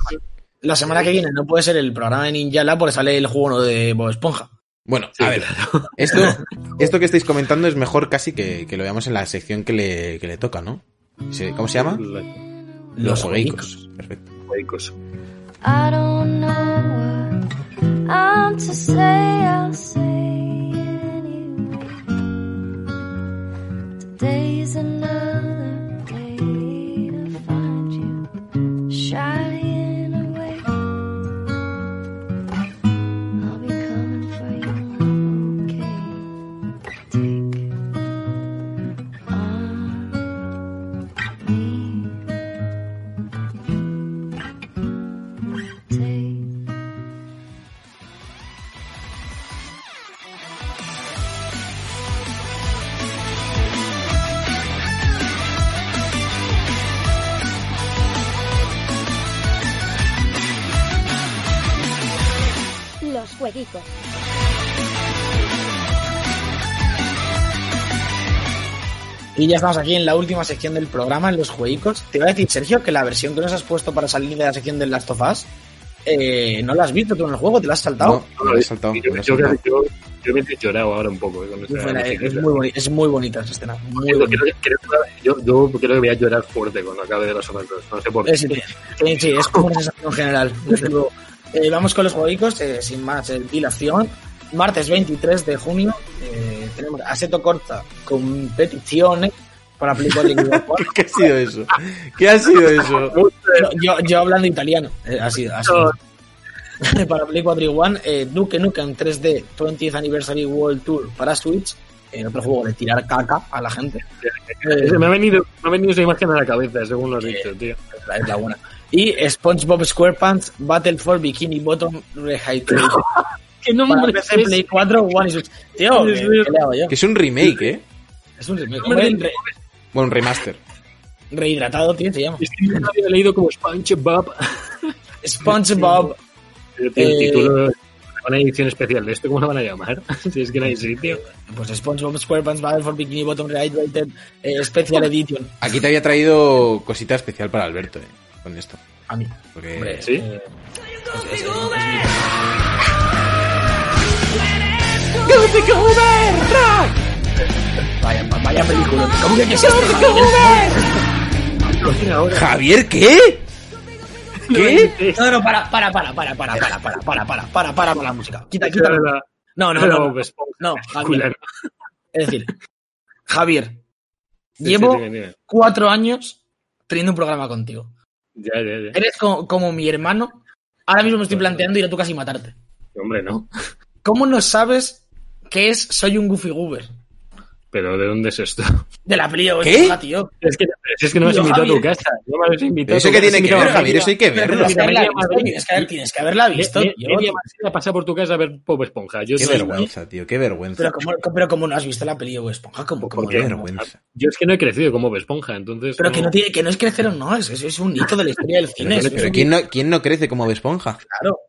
La semana que viene no puede ser el programa de Ninjala porque sale el juego de Bob Esponja. Bueno, Sí, a ver, (laughs) esto, esto que estáis comentando es mejor casi que, que lo veamos en la sección que le, que le toca, ¿no? Se- ¿Cómo se llama? Los jueguicos. Perfecto. Juegos. I don't know what I'm to say. I'll say it anyway. Today's another Y ya estamos aquí en la última sección del programa, en los jueguicos. Te iba a decir, Sergio, que la versión que nos has puesto para salir de la sección del Last of Us, eh, no la has visto tú en el juego, te la has saltado. No, me lo he saltado, me Yo, he yo, yo, yo me he llorado ahora un poco. eh, con esa música. es, muy boni- es muy bonita esa escena. Muy Creo- bonita. creo- creo que- yo, yo creo que voy a llorar fuerte cuando acabe de los otros. No sé por qué. Sí, sí, sí, es como una sensación general. desde luego. (laughs) Eh, vamos con los jueguicos, eh, sin más eh, dilación. Martes 23 de junio eh, tenemos Assetto Corta competiciones para Play 4 y Xbox One. ¿Qué ha sido eso? ¿Qué ha sido eso? yo, yo, hablando italiano, eh, así, así. (laughs) para Play 4 y One, eh, Duke Nukem 3D 20th Anniversary World Tour para Switch, eh, otro juego de tirar caca a la gente. Eh, Me ha, venido, me ha venido esa imagen a la cabeza, según lo has dicho, tío. es la- es la buena. Y SpongeBob SquarePants Battle for Bikini Bottom Rehydrated. (laughs) ¿Qué Para PC, Play 4, One y. Tío, ¿qué, qué le hago yo? Que es un remake, ¿eh? Es un remake. Re- Bueno, un remaster. rehidratado, tío, se llama. Es que yo lo había leído como SpongeBob. (laughs) SpongeBob. El Eh, título, una edición especial de esto, ¿cómo lo van a llamar? (laughs) si es que no hay sitio. Pues SpongeBob SquarePants Battle for Bikini Bottom Rehydrated eh, Special (laughs) Edition. Aquí te había traído cosita especial para Alberto, ¿eh? Con esto. A mí. Porque Hombre, ¿Sí? eh, es- es- es- es mi- Vaya, vaya película. ¿Cómo que qué es esto? ¿Javier qué? ¿Qué? No, no, para, para, para, para, para, para, para, para, para, para, para, la música. Quita, quita. No, no, no. no. No, Javier. Es decir, Javier, llevo cuatro años teniendo un programa contigo. Ya, ya, ya. Eres co- como, mi hermano. Ahora mismo me estoy planteando ir a tu casa y matarte. Hombre, no. ¿Cómo no sabes qué es Soy un Goofy Goober? Pero ¿de dónde es esto? De la peli ¿Qué? Esponja, tío. Es que, es que no me has invitado a tu casa. No me has invitado. ¿Eso a tu qué casa. tiene que ver, Javier? Eso hay que verlo. tienes que haberla visto, que, que. Media Madrid a pasar por tu casa a ver Pop Esponja. Yo Qué vergüenza, tío, qué vergüenza. Pero como, pero como no has visto la peli de Bob Esponja, como, como ¿Por Qué vergüenza. Yo es que no he crecido como Bob Esponja, entonces. Pero que no tiene, que no es crecer o no, es, es, es un hito de la historia del (laughs) cine. Pero, ¿quién, no, ¿quién no crece como Bob Esponja? Claro.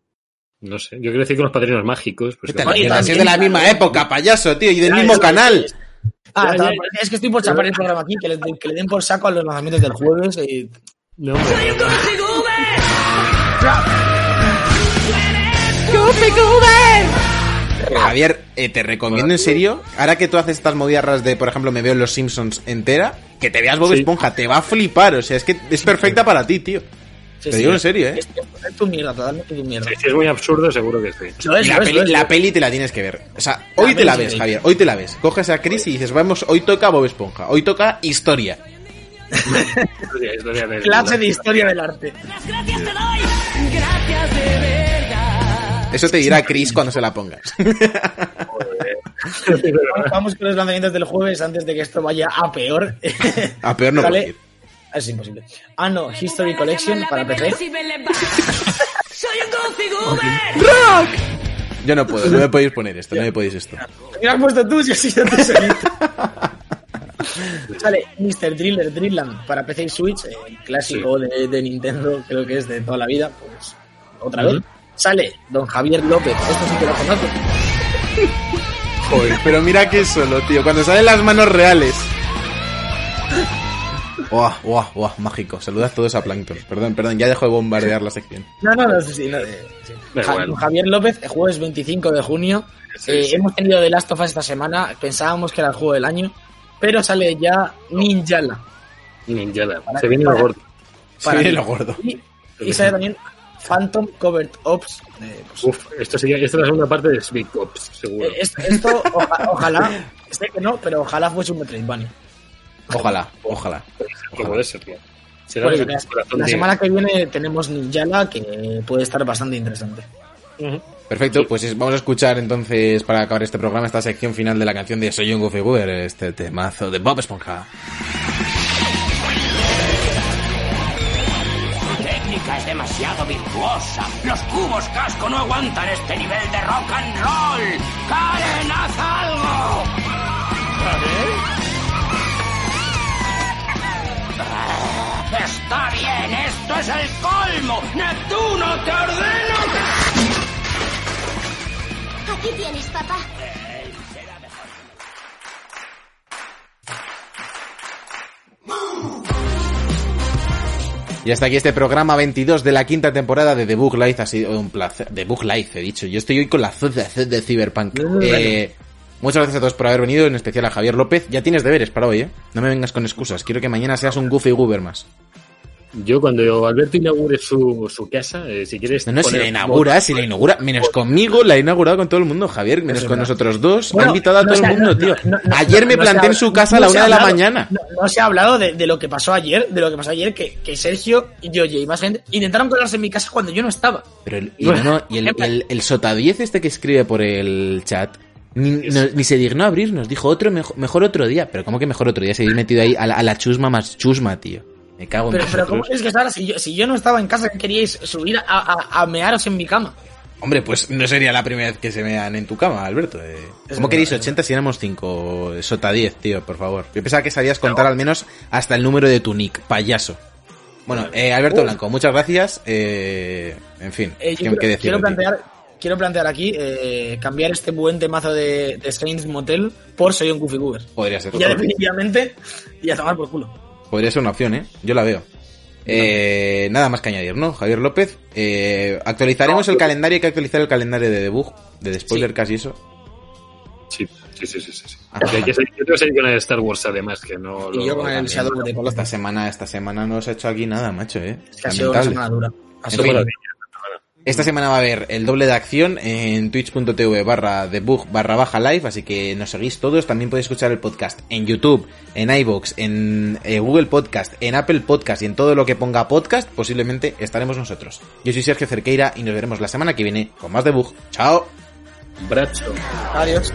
No sé. Yo crecí con los padrinos mágicos. Pues, es de la misma época, payaso, tío, y del Ya, mismo eso, canal. eso, Ah, Ya, ya. es que estoy por chapar el programa aquí, que le, que le den por saco a los lanzamientos del jueves. Y... No, hombre, no, no. Javier, eh, te recomiendo en serio, ahora que tú haces estas movidas de, por ejemplo, me veo Los Simpsons entera, que te veas Bob Sí. Esponja, te va a flipar, o sea, es que es perfecta para ti, tío. Sí, Te sí, digo en serio, ¿eh? Es, es tu mierda, totalmente tu mierda. Si es muy absurdo, seguro que sí. Lo es, Y la, lo peli, lo la te la tienes que ver. O sea, hoy te la ves, sí. Javier, hoy te la ves. Coges a Chris y dices, vamos, hoy toca Bob Esponja, hoy toca historia. Historia- historia del- Clase de historia del arte. Eso te dirá Chris cuando se la pongas. Vamos, vamos con los lanzamientos del jueves antes de que esto vaya a peor. A peor no ir. Es imposible. Ah, no, History Collection para PC. (laughs) ¡Soy un Goofy Goober! Yo no puedo, no me podéis poner esto, no me podéis esto. (laughs) ¿Qué has puesto tú si así no te? (laughs) Sale Mr. Driller Drillland para PC y Switch, eh, el clásico de, de Nintendo, creo que es de toda la vida, pues otra vez. Sale Don Javier López, esto sí que lo conozco. Joder, pero mira que solo, tío, cuando salen las manos reales. Buah, buah, buah, mágico. Saludad todos a Plankton. Perdón, perdón, ya dejo de bombardear la sección. No, no, no, sí, sí, no, eh, sí. Ja-. Javier López, el jueves 25 de junio. Sí, Eh, sí. Hemos tenido The Last of Us esta semana, pensábamos que era el juego del año, pero sale ya Ninjala. Ninjala. Para- Se viene para- lo gordo. Se viene lo gordo. Y, y sale también Phantom Covered Ops. eh, pues, Uf, esto sería, esta es la segunda parte de Sweet Cops, seguro. eh, esto, esto, oja- ojalá, sé que no, pero ojalá fuese un Metroidvania. Ojalá, ojalá. Que puede ser, tío. Será que la, semana que viene tenemos Ninjala, que puede estar bastante interesante. Perfecto, pues es- vamos a escuchar entonces, para acabar este programa, esta sección final de la canción de Soy un Goofy Goober, este temazo de Bob Esponja. técnica es demasiado virtuosa. Los cubos casco no aguantan este nivel de rock and roll. ¡Karen, haz algo! Ah, Está bien, esto es el colmo. Neptuno, te ordeno que... Aquí tienes, papá. Y hasta aquí este programa 22 de la quinta temporada de The Bug Life. Ha sido un placer. The Bug Life, he dicho. Yo estoy hoy con la Z de Cyberpunk. Eh, muchas gracias a todos por haber venido, en especial a Javier López. Ya tienes deberes para hoy, ¿eh? No me vengas con excusas. Quiero que mañana seas un Goofy Goober más. Yo cuando Alberto inaugure su, su casa, eh, si quieres... No, no, si la inaugura, si la inaugura, menos conmigo, la ha inaugurado con todo el mundo, Javier, menos con nosotros dos, Bueno, ha invitado a no todo ha- el mundo, no- tío. no- Ayer me planté ha- en su casa a la una de la mañana. No, se ha hablado de, de lo que pasó ayer, de lo que pasó ayer, que, que Sergio y yo y más gente intentaron colarse en mi casa cuando yo no estaba. Pero el, y, no, y el, (laughs) el, el Sota 10 este que escribe por el chat, ni, no- ni se dignó a abrir, nos dijo otro mejor, mejor otro día. Pero ¿cómo que mejor otro día? Seguir metido ahí a la, a la chusma más chusma, tío. Me cago en Pero, pero. ¿cómo es que si yo, si yo no estaba en casa, queríais subir a, a, a mearos en mi cama? Hombre, pues no sería la primera vez que se vean en tu cama, Alberto. eh. ¿Cómo queréis es 80 si éramos 5? Sota 10, tío, por favor. Yo pensaba que sabías contar al menos hasta el número de tu nick, payaso. Bueno, eh, Alberto Blanco, muchas gracias. eh, en fin, Eh, ¿qué, quiero, qué decir quiero ti? Quiero plantear aquí eh, cambiar este buen temazo de, de Saints Motel por Soy un Goofy Goober. Podría ser. Y ya definitivamente, y a tomar por culo. Podría ser una opción, ¿eh? Yo la veo. Eh, nada más que añadir, ¿no? Javier López. Eh, actualizaremos No, el yo- calendario, hay que actualizar el calendario de debug, de Sí. spoiler casi eso. Sí, sí, sí, sí. sí. Ah. Seguir- yo tengo que seguir con el Star Wars además, que no Y lo- yo con el. Shadow de. Esta semana, esta semana no se ha hecho aquí nada, macho, ¿eh? Es que ha sido una semana dura. Ha En sido Esta semana va a haber el doble de acción en twitch.tv barra debug barra baja live, así que nos seguís todos. También podéis escuchar el podcast en YouTube, en iVoox, en eh, Google Podcast, en Apple Podcast y en todo lo que ponga podcast, posiblemente estaremos nosotros. Yo soy Sergio Cerqueira y nos veremos la semana que viene con más debug. ¡Chao! Bracho. Adiós.